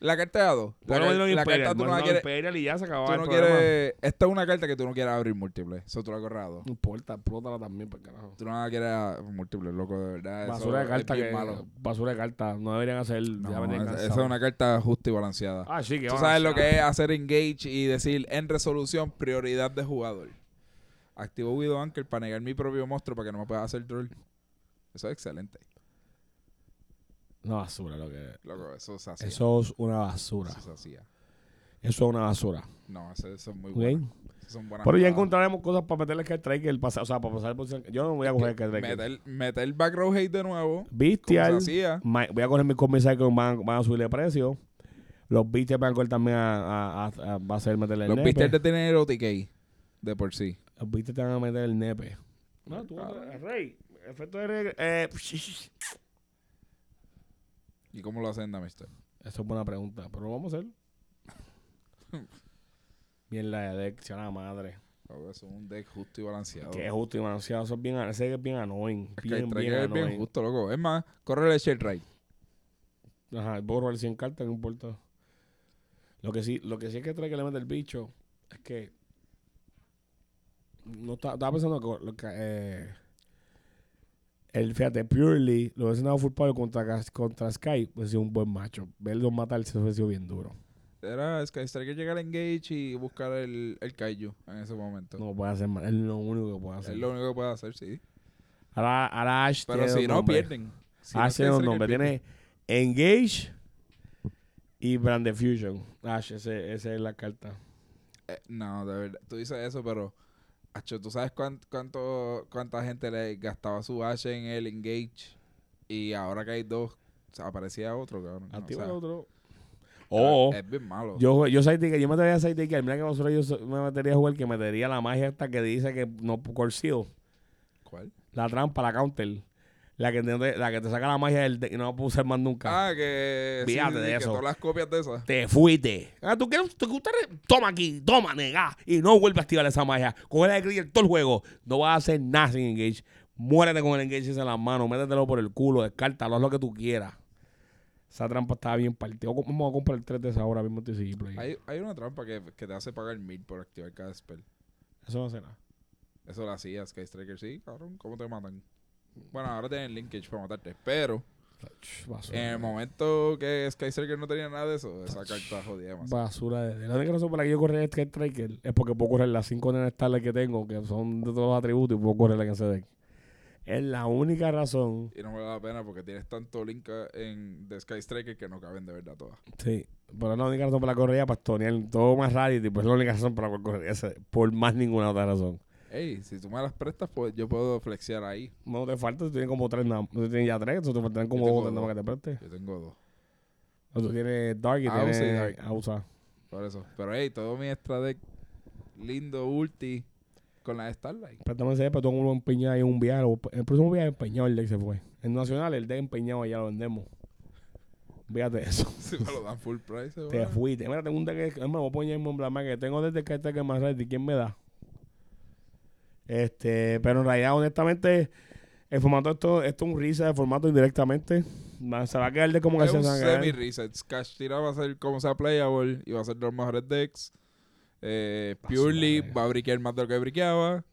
Speaker 2: la carta A2. La,
Speaker 1: Ponlo en
Speaker 2: car-
Speaker 1: el
Speaker 2: la
Speaker 1: Imperial,
Speaker 2: carta tú no la quieres.
Speaker 1: Imperial y ya se acabó
Speaker 2: Tú no quieres. Esta es una carta que tú no quieres abrir múltiple. Eso tú la corres a dos.
Speaker 1: No importa, explótala también, por carajo.
Speaker 2: Tú no la quieres a múltiple, loco, de verdad.
Speaker 1: Basura de carta
Speaker 2: es
Speaker 1: que
Speaker 2: malo.
Speaker 1: basura de carta, no deberían hacer
Speaker 2: No,
Speaker 1: ya me
Speaker 2: esa, es una carta justa y balanceada.
Speaker 1: Ah, sí, que
Speaker 2: Tú sabes
Speaker 1: a
Speaker 2: lo que es hacer engage y decir en resolución prioridad de jugador. Activo Widow Anchor para negar mi propio monstruo para que no me pueda hacer troll. Eso es excelente.
Speaker 1: Una basura lo que
Speaker 2: Loco, eso se hacía.
Speaker 1: Eso es una basura.
Speaker 2: Eso se hacía.
Speaker 1: Eso es una basura.
Speaker 2: No, eso, eso es muy bueno. Son buenas
Speaker 1: Pero ya encontraremos cosas para meterle que que el pasado, o sea, para pasar por yo no voy a coger el que
Speaker 2: Meter, meter back row hate de nuevo.
Speaker 1: Ma- voy a coger mis comisarios que van, van a subir de precio. Los Bestial van a coger también a, a, a- a- va a ser meterle el
Speaker 2: Los
Speaker 1: nepe.
Speaker 2: pistas de tener OTK. De por sí.
Speaker 1: Los Bestial te van a meter el nepe. No, tú,
Speaker 2: Claro.
Speaker 1: Rey, efecto de regla- eh,
Speaker 2: ¿Y cómo lo hacen, Damister?
Speaker 1: Esa es buena pregunta, pero lo vamos a hacer. Bien la de deck, la madre.
Speaker 2: Loco, Eso es un deck justo y balanceado.
Speaker 1: Que es justo y balanceado. Eso es bien, ese que es bien annoying.
Speaker 2: Es que
Speaker 1: Bien,
Speaker 2: el tracker
Speaker 1: bien
Speaker 2: es bien justo, loco. Es más, corre el shell right.
Speaker 1: Ajá, puedo robar 100 cartas, no importa. Lo que sí, lo que sí es que trae que le mete el bicho es que. No estaba pensando que, lo que, eh, el fíjate, Purely, lo hubiese dado full power contra, contra Sky, pues sido un buen macho. Verlo matar se hubiese sido bien duro.
Speaker 2: Era Sky Striker llegar a engage y buscar el, el Kaiju en ese momento.
Speaker 1: No puede hacer más, es lo único que puede hacer.
Speaker 2: es lo único que puede hacer, sí.
Speaker 1: Ahora, ahora Ash
Speaker 2: Pero
Speaker 1: tiene
Speaker 2: si no, pierden. Si
Speaker 1: Ash tiene nombres.
Speaker 2: pierde.
Speaker 1: Tiene Engage y Brand Diffusion. Ash, ese, esa es la carta.
Speaker 2: Eh, no, de verdad. Tú dices eso, pero... Acho, ¿tú sabes cuán- cuánto, cuánta gente le gastaba su Ash en el engage? Y ahora que hay dos, o sea, aparecía otro, cabrón. O
Speaker 1: Activa
Speaker 2: sea,
Speaker 1: el otro. O
Speaker 2: Es bien malo.
Speaker 1: yo, yo sidetaker, yo metería a sidetaker. Mira que nosotros yo me metería a jugar que metería la magia esta que dice que no seal.
Speaker 2: ¿Cuál?
Speaker 1: La trampa, la counter. La que te, la que te saca la magia del deck y no la puedo usar más nunca.
Speaker 2: Ah, que...
Speaker 1: Fíjate
Speaker 2: sí,
Speaker 1: de
Speaker 2: que
Speaker 1: eso.
Speaker 2: todas las copias de esas.
Speaker 1: Te fuiste. Ah, ¿tú quieres? ¿Tú gusta? Toma aquí, toma, nega. Y no vuelve a activar esa magia. Coge la de Krieger todo el juego. No vas a hacer nada sin engage. Muérete con el engage en las manos. Métetelo por el culo. Descártalo. Haz lo que tú quieras. Esa trampa estaba bien partida. Vamos a comprar tres de esas ahora mismo. Sí, play.
Speaker 2: Hay, hay una trampa que, que te hace pagar mil por activar cada spell.
Speaker 1: Eso no hace nada.
Speaker 2: Eso lo hacía Sky Striker, sí, cabrón. ¿Cómo te matan? Bueno, ahora tienen linkage para matarte. Pero
Speaker 1: Basura.
Speaker 2: en el momento que Sky Striker no tenía nada de eso, esa carta jodía demasiado.
Speaker 1: Basura de La única razón por la que yo correr Sky Striker es porque puedo correr las 5 nenas que tengo, que son de todos los atributos, y puedo correr en ese deck. Es la única razón.
Speaker 2: Y no me da la pena porque tienes tanto link en, de Sky Striker que no caben de verdad todas.
Speaker 1: Sí, pero es la única razón por la que corría para tonear todo más rarity, pues es la única razón por la cual por más ninguna otra razón.
Speaker 2: Ey, si tú me las prestas, pues yo puedo flexear ahí.
Speaker 1: No te falta, tú tienes como tres, nada- tú tienes ya tres, entonces te faltan como dos nada más que te preste.
Speaker 2: Yo tengo dos.
Speaker 1: O tú tienes Dark y
Speaker 2: Ausa y
Speaker 1: tienes
Speaker 2: Dark.
Speaker 1: Ausa.
Speaker 2: Por eso. Pero hey, todo mi extra deck lindo, ulti, con la de Starlight.
Speaker 1: Préstame ese, pero todo uno empeñado en un viaje. El próximo viaje empeñado el deck se fue. En Nacional el deck empeñado ya lo vendemos. Fíjate eso.
Speaker 2: Si me lo dan full price,
Speaker 1: Te fuiste. Mira, tengo un deck que más, voy a poner en Blama que tengo desde que este que más. ¿Quién me da? Este, pero en realidad, honestamente, el formato esto, esto es un reset de formato indirectamente. Se va a quedar de como que
Speaker 2: Es
Speaker 1: se
Speaker 2: un semi-reset. Cash Tira va a ser como sea playable y va a ser de los mejores decks. Eh, Purely
Speaker 1: de-
Speaker 2: va a briquear más de lo que briqueaba.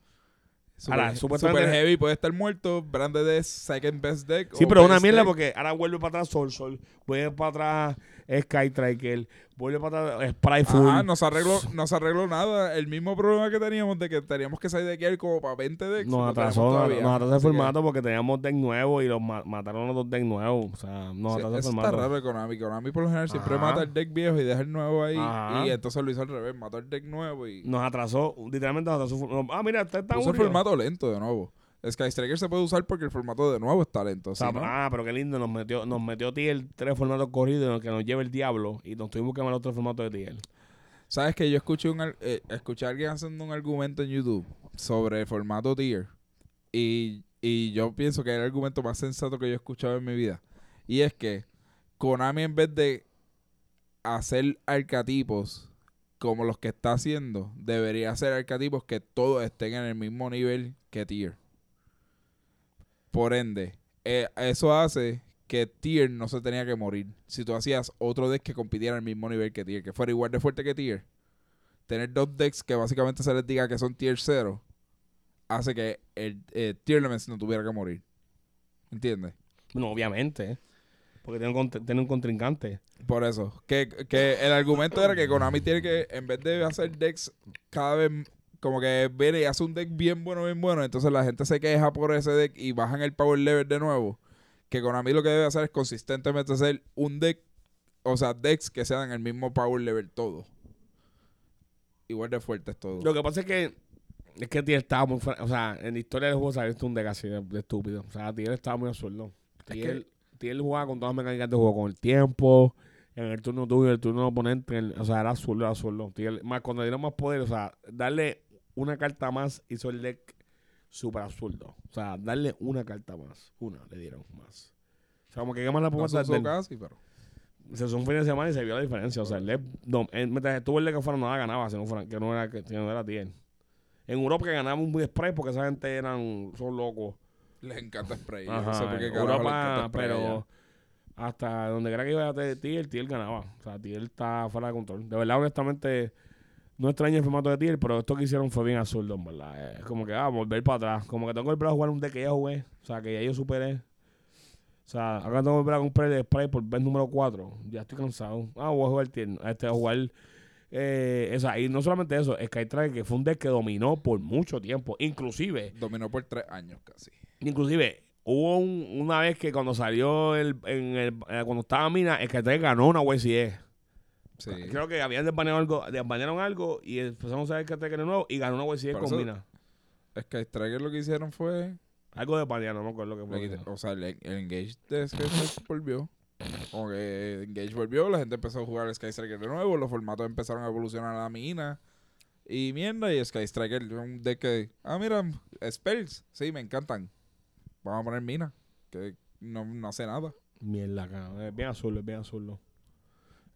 Speaker 2: Super,
Speaker 1: Ahora,
Speaker 2: Super Heavy puede estar muerto. Branded es second best deck.
Speaker 1: Sí, pero una mierda porque ahora vuelve para atrás Sol Sol, vuelve para atrás Sky Striker, vuelve para atrás Spryful.
Speaker 2: Ajá, no se arregló, no se arregló nada. El mismo problema que teníamos de que teníamos que salir de aquí como para 20 decks.
Speaker 1: Nos atrasó, nos,
Speaker 2: todavía.
Speaker 1: nos atrasó el
Speaker 2: Así que
Speaker 1: formato porque teníamos deck nuevos y los ma- mataron los dos deck nuevos. O sea, nos
Speaker 2: sí,
Speaker 1: atrasó el
Speaker 2: eso está
Speaker 1: formato.
Speaker 2: raro Konami. Konami por lo general siempre
Speaker 1: Ajá.
Speaker 2: mata el deck viejo y deja el nuevo ahí.
Speaker 1: Ajá.
Speaker 2: Y entonces lo hizo al revés. Mató el deck nuevo y
Speaker 1: Nos atrasó, literalmente nos atrasó. Ah, mira, está tan
Speaker 2: puso el formato lento de nuevo. Sky Striker se puede usar porque el formato de nuevo es talento.
Speaker 1: Ah, pero qué lindo, nos metió, nos metió TL tres formatos corridos que nos lleva el diablo y nos tuvimos que llamar otro formato de TL.
Speaker 2: ¿Sabes que Yo escuché, un, eh, escuché a alguien haciendo un argumento en YouTube sobre el formato tier. Y, y yo pienso que es el argumento más sensato que yo he escuchado en mi vida. Y es que Konami en vez de hacer arcatipos como los que está haciendo, debería hacer arcatipos que todos estén en el mismo nivel que tier. Por ende, eh, eso hace que tier no se tenía que morir. Si tú hacías otro deck que compitiera al mismo nivel que tier, que fuera igual de fuerte que tier, tener dos decks que básicamente se les diga que son tier 0, hace que el eh, tier no tuviera que morir. ¿Entiendes?
Speaker 1: Bueno, obviamente, porque tiene un, tiene un contrincante.
Speaker 2: Por eso. Que, que el argumento era que Konami tiene que, en vez de hacer decks cada vez como que viene y hace un deck bien bueno, bien bueno, entonces la gente se queja por ese deck y bajan el power level de nuevo. Que Konami lo que debe hacer es consistentemente hacer un deck, o sea, decks que sean el mismo power level todo. Igual de fuertes todo.
Speaker 1: Lo que pasa es que es que Tiel estaba muy. O sea, en la historia del juego visto un deck así de, de estúpido. O sea, Tiel estaba muy absurdo.
Speaker 2: Es
Speaker 1: Tiel, Tiel jugaba con todas las mecánicas de juego, con el tiempo, en el turno tuyo y el turno del oponente. el- o sea, era absurdo, era absurdo. Tiel- más cuando dieron más poder, o sea, darle una carta más hizo el deck súper absurdo. O sea, darle una carta más. Una le dieron más. O sea, como que más la
Speaker 2: no usó
Speaker 1: del-
Speaker 2: casi, pero...
Speaker 1: se hizo un fin de semana y se vio la diferencia. O sea, el deck, no, el- mientras estuvo el deck que fuera nada ganaba, si no fuera, que no era, que, no era Tiel. En Europa que ganaba un spray porque esa gente eran, son locos.
Speaker 2: Les encanta spray. yo no
Speaker 1: Ajá,
Speaker 2: sé por qué
Speaker 1: en Europa,
Speaker 2: spray
Speaker 1: pero
Speaker 2: allá.
Speaker 1: hasta donde crea que iba a Tiel, Tiel ganaba. O sea, Tiel está fuera de control. De verdad, honestamente, no extraño el formato de Tiel, pero esto que hicieron fue bien absurdo, en verdad. Es como que, ah, volver para atrás. Como que tengo que volver a jugar un deck que ya jugué. O sea, que ya yo superé. O sea, acá tengo que volver a comprar el spray por vez número 4. Ya estoy cansado. Ah, voy a jugar Tiel. Este, a jugar... Eh, o sea, y no solamente eso, Skytrack que fue un deck que dominó por mucho tiempo. Inclusive,
Speaker 2: Dominó por tres años casi.
Speaker 1: Inclusive, hubo un- una vez que cuando salió el, en el, eh, cuando estaba Mina, que ganó una WCE.
Speaker 2: Sí.
Speaker 1: Creo que habían desbaneado algo, desbanearon algo y empezamos a ver que de nuevo y ganó una
Speaker 2: Por
Speaker 1: con
Speaker 2: eso-
Speaker 1: Mina.
Speaker 2: Sky Striker lo que hicieron fue
Speaker 1: Algo de banear, no me acuerdo lo que fue.
Speaker 2: o sea, el, el Engage de Sky Striker volvió. Como que Engage volvió, la gente empezó a jugar Sky Striker de nuevo, los formatos empezaron a evolucionar a la mina. Y mierda, y Sky Striker un deck que. Ah, mira, Spells, sí, me encantan. Vamos a poner mina, que no, no hace nada.
Speaker 1: Mierda, cabrón. Es bien azul, es bien azul.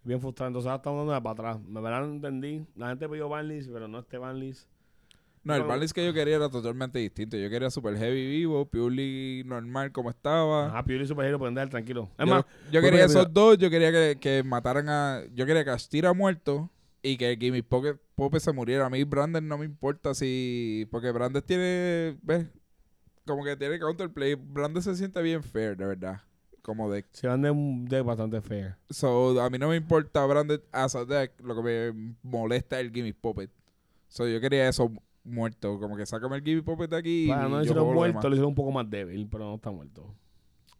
Speaker 1: Bien frustrante. Entonces ahora estamos dando para atrás. Me verdad no entendí. La gente pidió Banlis, pero no este Banlis.
Speaker 2: No, el balance que yo quería era totalmente distinto. Yo quería Super Heavy vivo, Purely normal como estaba.
Speaker 1: Ajá, Piuri Super Hero pueden dar tranquilo. Es
Speaker 2: yo,
Speaker 1: más,
Speaker 2: yo quería esos dos, yo quería que, que mataran a. Yo quería que Astira muerto y que Gimme Pocket Pope se muriera. A mí Brandon no me importa si. Porque Brandon tiene. ¿Ves? Como que tiene counterplay. Brandon se siente bien fair, de verdad. Como deck.
Speaker 1: se van de un deck bastante fair.
Speaker 2: So, a mí no me importa Brandon as a deck. Lo que me molesta es el Gimme Puppet. So, yo quería eso muerto. Como que sácame el Gimme Puppet de aquí.
Speaker 1: Para no decirlo
Speaker 2: lo
Speaker 1: muerto, lo hicieron un poco más débil, pero no está muerto.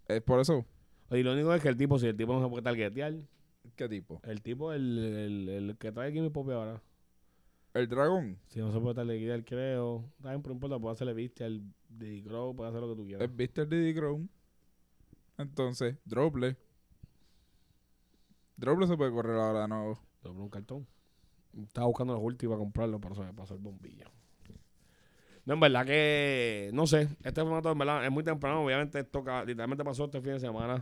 Speaker 2: Es por eso.
Speaker 1: Y lo único es que el tipo, si el tipo no se puede targetear,
Speaker 2: ¿Qué tipo?
Speaker 1: el tipo, el, el, el que trae mi Pope ahora,
Speaker 2: El dragón.
Speaker 1: si no se puede targetear, creo, también por importa, puede hacerle viste al Diddy Crow, puede hacer lo que tú quieras.
Speaker 2: Es Mr. Diddy Crown. Entonces, Droble. Droble se puede correr ahora de nuevo.
Speaker 1: Un cartón. Estaba buscando los últimos para comprarlo, pero se me pasó el bombillo. No, en verdad que, no sé, este formato en verdad es muy temprano, obviamente esto ca- literalmente pasó este fin de semana.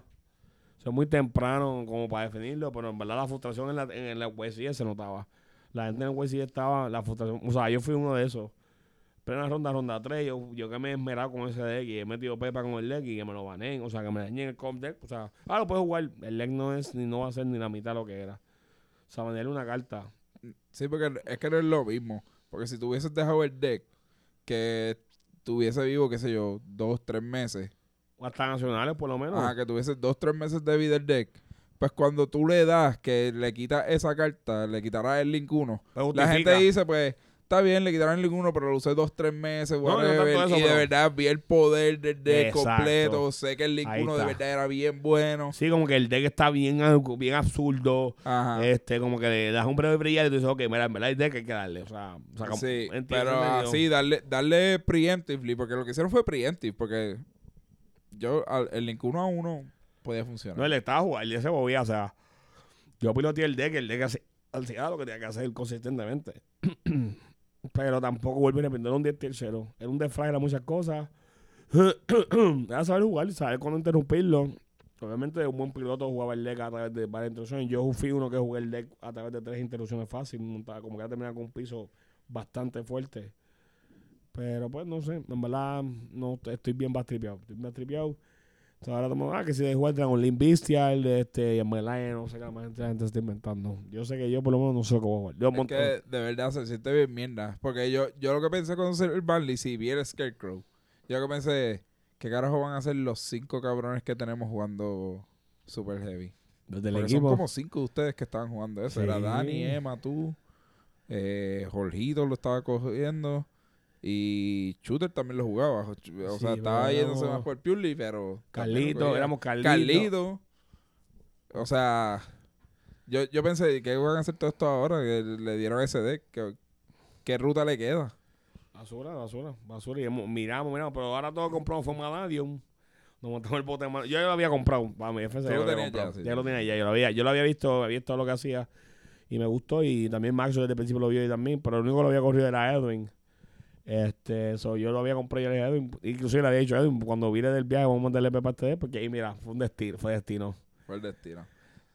Speaker 1: O sea, es muy temprano como para definirlo, pero en verdad la frustración en la, en la USC se notaba. La gente en el USC estaba, la frustración, o sea, yo fui uno de esos. Plena ronda, ronda 3, yo, yo que me he esmerado con ese deck y he metido pepa con el deck y que me lo banen, o sea, que me dañen el comp deck, o sea, ah, lo puedo jugar, el deck no es, ni no va a ser ni la mitad de lo que era. O sea, banearle una carta,
Speaker 2: Sí, porque es que no es lo mismo. Porque si tú hubieses dejado el deck que tuviese vivo, qué sé yo, dos, tres meses.
Speaker 1: o hasta nacionales por lo menos.
Speaker 2: Ajá, que tuviese dos, tres meses de vida el deck. Pues cuando tú le das que le quitas esa carta, le quitarás el link 1.
Speaker 1: Me
Speaker 2: La gente dice, pues, está bien, le quitaron el Link 1, pero lo usé dos, tres meses,
Speaker 1: No, no
Speaker 2: whatever,
Speaker 1: tanto eso,
Speaker 2: y de
Speaker 1: pero-
Speaker 2: verdad vi el poder del deck
Speaker 1: Exacto.
Speaker 2: completo. Sé que el Link
Speaker 1: Ahí
Speaker 2: 1 de verdad era bien bueno.
Speaker 1: Sí, como que el deck está bien, bien absurdo.
Speaker 2: Ajá.
Speaker 1: Este, como que le das un breve brillar y tú dices, ok, mira, en verdad el deck hay que darle. O sea, o sea, como-
Speaker 2: Sí, pero así, darle, darle preemptively, porque lo que hicieron fue preemptive, porque yo, al- el Link 1 a 1 podía funcionar.
Speaker 1: No, él estaba jugando, él se movía, o sea, yo piloteé el deck, el deck hacía lo que tenía que hacer consistentemente. Pero tampoco vuelve a repetir, un deck tercero. Era un deck frágil a muchas cosas. era saber jugar, saber cuándo interrumpirlo. Obviamente un buen piloto jugaba el deck a través de varias interrupciones. Yo fui uno que jugué el deck a través de tres interrupciones fácil. Como que terminar con un piso bastante fuerte. Pero pues no sé, en verdad no estoy bien bastripeado. Estoy bien bastripeado. O sea, ahora estamos, ah, que si jugar Dragon Link Bestial, este, y en verdad no sé qué más la gente está inventando. Yo sé que yo por lo menos no sé cómo jugar. Yo
Speaker 2: Es que de verdad se siente bien mierda. Porque yo, yo lo que pensé cuando salió el Barley, si vi el Scarecrow, yo lo que pensé, ¿qué carajo van a hacer los cinco cabrones que tenemos jugando Super Heavy?
Speaker 1: desde el
Speaker 2: Porque son
Speaker 1: equipo.
Speaker 2: como cinco de ustedes que estaban jugando eso. Era
Speaker 1: Sí.
Speaker 2: Dani, Emma, tú, eh, Jorgito lo estaba cogiendo. Y Shooter también lo jugaba. O
Speaker 1: Sí,
Speaker 2: sea, estaba
Speaker 1: pero
Speaker 2: yéndose más por Purely, pero.
Speaker 1: Carlito, éramos Carlito.
Speaker 2: Carlito. O sea, yo, yo pensé, ¿qué van a hacer todo esto ahora? Que le dieron ese deck. ¿Qué, qué ruta le queda?
Speaker 1: Basura, basura, basura. Y miramos, miramos, pero ahora todo compramos fue Manadium. Nos montamos el bote de Manadium. Yo ya lo había comprado, para mi FC. Yo
Speaker 2: lo tenías ya, sí,
Speaker 1: lo tenía ya, yo lo había, yo lo había visto, había visto lo que hacía y me gustó. Y también Max desde el principio lo vio y también, pero lo único que lo había corrido era Edwin. Este, so, yo lo había comprado y le dije a Edwin, inclusive le había dicho a Edwin, cuando vine del viaje vamos a mandarle parte de él, porque ahí mira, fue un destino, fue destino.
Speaker 2: Fue el destino.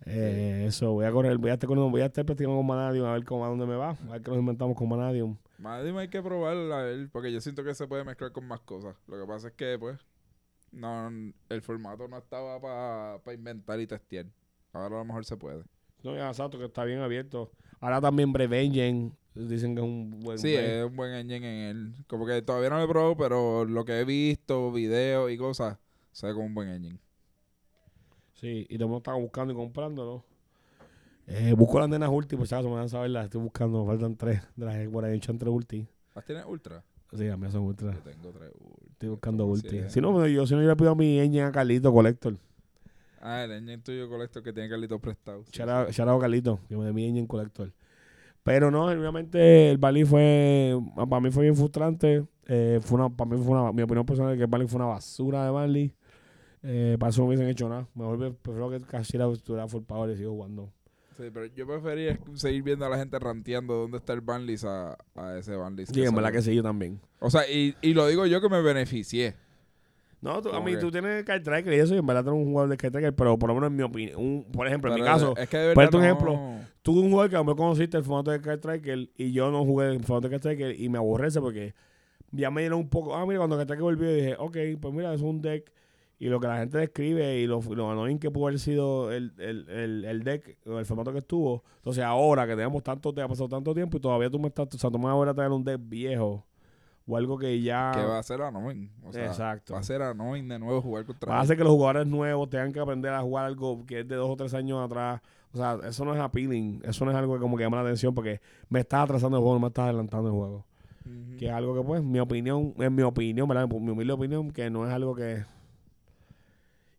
Speaker 1: Eh, eso, voy a correr, voy a estar con, voy a estar practicando con Manadium a ver cómo a dónde me va, a ver qué nos inventamos con Manadium.
Speaker 2: Dime, hay que probarlo a ver, porque yo siento que se puede mezclar con más cosas. Lo que pasa es que, pues, no, el formato no estaba para inventar y testear. Ahora a lo mejor se puede.
Speaker 1: No, ya exacto, que está bien abierto. Ahora también Brave Engine, dicen que es un buen
Speaker 2: Sí, es un buen engine en él. Como que todavía no lo he probado, pero lo que he visto, videos y cosas, se ve como un buen engine.
Speaker 1: Sí, y todo el mundo está buscando y comprándolo. Eh, busco las nenas ulti, por si acaso me van a saber las estoy buscando, me faltan tres de las que por ahí echan tres ulti.
Speaker 2: ¿Las tienes ultra?
Speaker 1: Sí, las mías son ultra.
Speaker 2: Yo tengo tres ultra.
Speaker 1: Estoy buscando ulti. Si no, yo si no yo le pido a mi engine a Carlito Collector.
Speaker 2: Ah, el engine tuyo colector que tiene Carlitos prestado. Sí,
Speaker 1: shout out a Carlito, que me de mi engine Collector. Pero no, obviamente el Bali fue, para mí fue bien frustrante. Eh, fue una, para mí fue una, mi opinión personal es que el Bali fue una basura de Bali. Eh, para eso no hubiesen hecho nada. Mejor me- prefiero que Cachira estuviera full power y sigo jugando.
Speaker 2: Sí, pero yo prefería seguir viendo a la gente ranteando dónde está el banlist a, a ese banlist.
Speaker 1: Sí, en verdad que sí, yo también.
Speaker 2: O sea, y, y lo digo yo que me beneficié.
Speaker 1: No, tú- a
Speaker 2: ¿Cómo
Speaker 1: mí
Speaker 2: que?
Speaker 1: tú tienes Kite Tracker y eso, y en verdad tú eres un jugador de Kite Tracker, pero por lo menos en mi opinión, un- por ejemplo, en mi caso,
Speaker 2: es que de
Speaker 1: un ejemplo, tú un jugador que a lo mejor conociste el formato de Kite Tracker y yo no jugué el formato de Kite Tracker y me aborrece porque ya me dieron un poco, ah, mira, cuando Kite Tracker volvió dije, ok, pues mira, es un deck y lo que la gente describe y lo, lo annoying que pudo haber sido el, el, el, el deck el formato que estuvo. Entonces ahora que tenemos tanto, te ha pasado tanto tiempo y todavía tú me estás, o sea, tú me vas a a traer un deck viejo o algo que ya...
Speaker 2: Que va a ser annoying. O sea,
Speaker 1: Exacto.
Speaker 2: va a ser annoying de nuevo jugar contra
Speaker 1: Va a hacer que los jugadores nuevos tengan que aprender a jugar algo que es de dos o tres años atrás. O sea, eso no es appealing. Eso no es algo que como que llama la atención porque me estás atrasando el juego, no me estás adelantando el juego. Que es algo que, pues, mi opinión, en mi opinión, ¿verdad? Mi humilde opinión, que no es algo que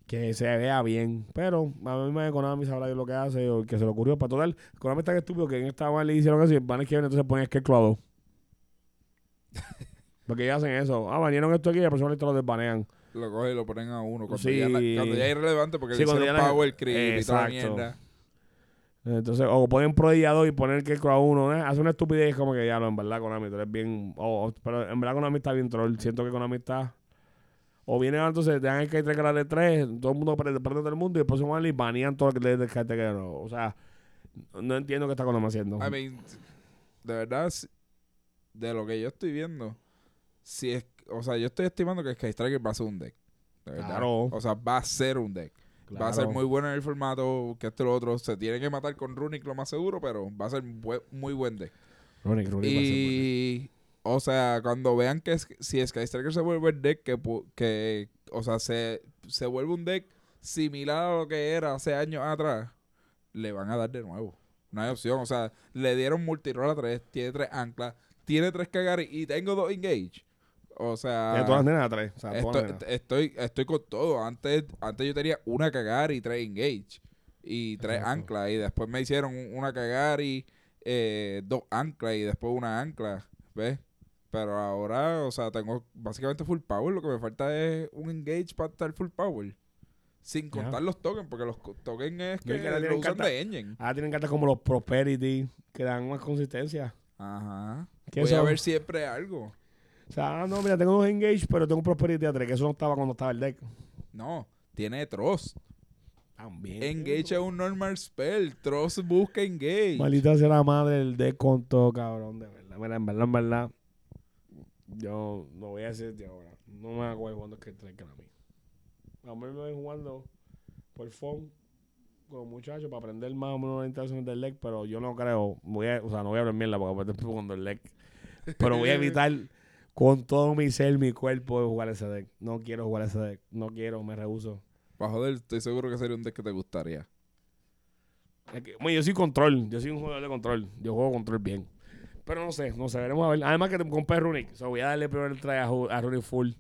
Speaker 1: que se vea bien. Pero a mí me Konami sabrá Dios lo que hace o que se le ocurrió. Para total, Konami es tan estúpido que en esta van le hicieron eso y van a que entonces ponen a dos. Porque ellos hacen eso. Ah, banearon esto aquí y la persona lo desbanean.
Speaker 2: Lo cogen y lo ponen a uno. Cuando,
Speaker 1: Sí.
Speaker 2: ya, na- cuando ya es irrelevante porque
Speaker 1: Sí,
Speaker 2: le hicieron power creep y toda la mierda.
Speaker 1: Entonces, o ponen Pro y poner que a uno, ¿eh? hace una estupidez como que ya lo en verdad Konami, tú eres bien, o- o- pero en verdad Konami está bien troll, siento que Konami está, o vienen entonces, te dan el que traer de tres, todo el mundo prende, todo el mundo y después se van y banean todo lo que le del que no, o sea, no entiendo qué está Konami haciendo.
Speaker 2: I mean, de verdad, de lo que yo estoy viendo, si es, o sea, yo estoy estimando que Sky Striker va a ser un deck. De verdad.
Speaker 1: Claro.
Speaker 2: O sea, va a ser un deck. Va a ser muy bueno en el formato, que esto y lo otro. Se tiene que matar con Runic lo más seguro, pero va a ser muy buen deck.
Speaker 1: Ronick, Ronick va a ser.
Speaker 2: Y, o sea, cuando vean que es- si Sky Striker se vuelve el deck, que, que o sea, se, se vuelve un deck similar a lo que era hace años atrás, le van a dar de nuevo. No hay opción. O sea, le dieron multiroll a 3, tiene tres anclas, tiene tres Kagari y tengo dos Engage. O sea,
Speaker 1: Tiene todas las nenas atrás. O sea, todas
Speaker 2: estoy,
Speaker 1: nenas.
Speaker 2: estoy, estoy con todo. Antes, antes yo tenía una Kagari y tres Engage. Y tres anclas. Y después me hicieron un- una Kagari, eh, dos anclas y después una ancla. ¿Ves? Pero ahora, o sea, tengo básicamente full power. Lo que me falta es un engage para estar full power. Sin contar los tokens, porque los tokens es que
Speaker 1: que
Speaker 2: lo usan de engine.
Speaker 1: Ahora tienen cartas como los Prosperity, que dan más consistencia.
Speaker 2: Ajá.
Speaker 1: ¿Qué
Speaker 2: Voy a
Speaker 1: son?
Speaker 2: ver siempre algo.
Speaker 1: O sea, ah, no, mira, tengo dos Engage, pero tengo un Prosperity a 3, que eso no estaba cuando estaba el deck.
Speaker 2: No, tiene Tross.
Speaker 1: También.
Speaker 2: Engage es un normal spell. Tross busca engage.
Speaker 1: Maldita sea la madre del deck con todo, cabrón, de verdad. Mira, en verdad, en verdad. Yo no voy a decir de ahora. No me acuerdo cuando es que traigan a mí. A mí me voy jugando por phone con muchachos para aprender más o menos las instalaciones del deck, pero yo no creo, voy a, o sea, no voy a hablar mierda porque estoy jugando el deck. Pero voy a evitar con todo mi ser, mi cuerpo de jugar ese deck. No quiero jugar ese deck. No quiero, me rehuso.
Speaker 2: Para joder, estoy seguro que sería un deck que te gustaría.
Speaker 1: Es que, bueno, yo soy control, yo soy un jugador de control. Yo juego control bien. Pero no sé, no sé, veremos a ver. Además que te compré Runic. So voy a darle primero el try a, a Runic full.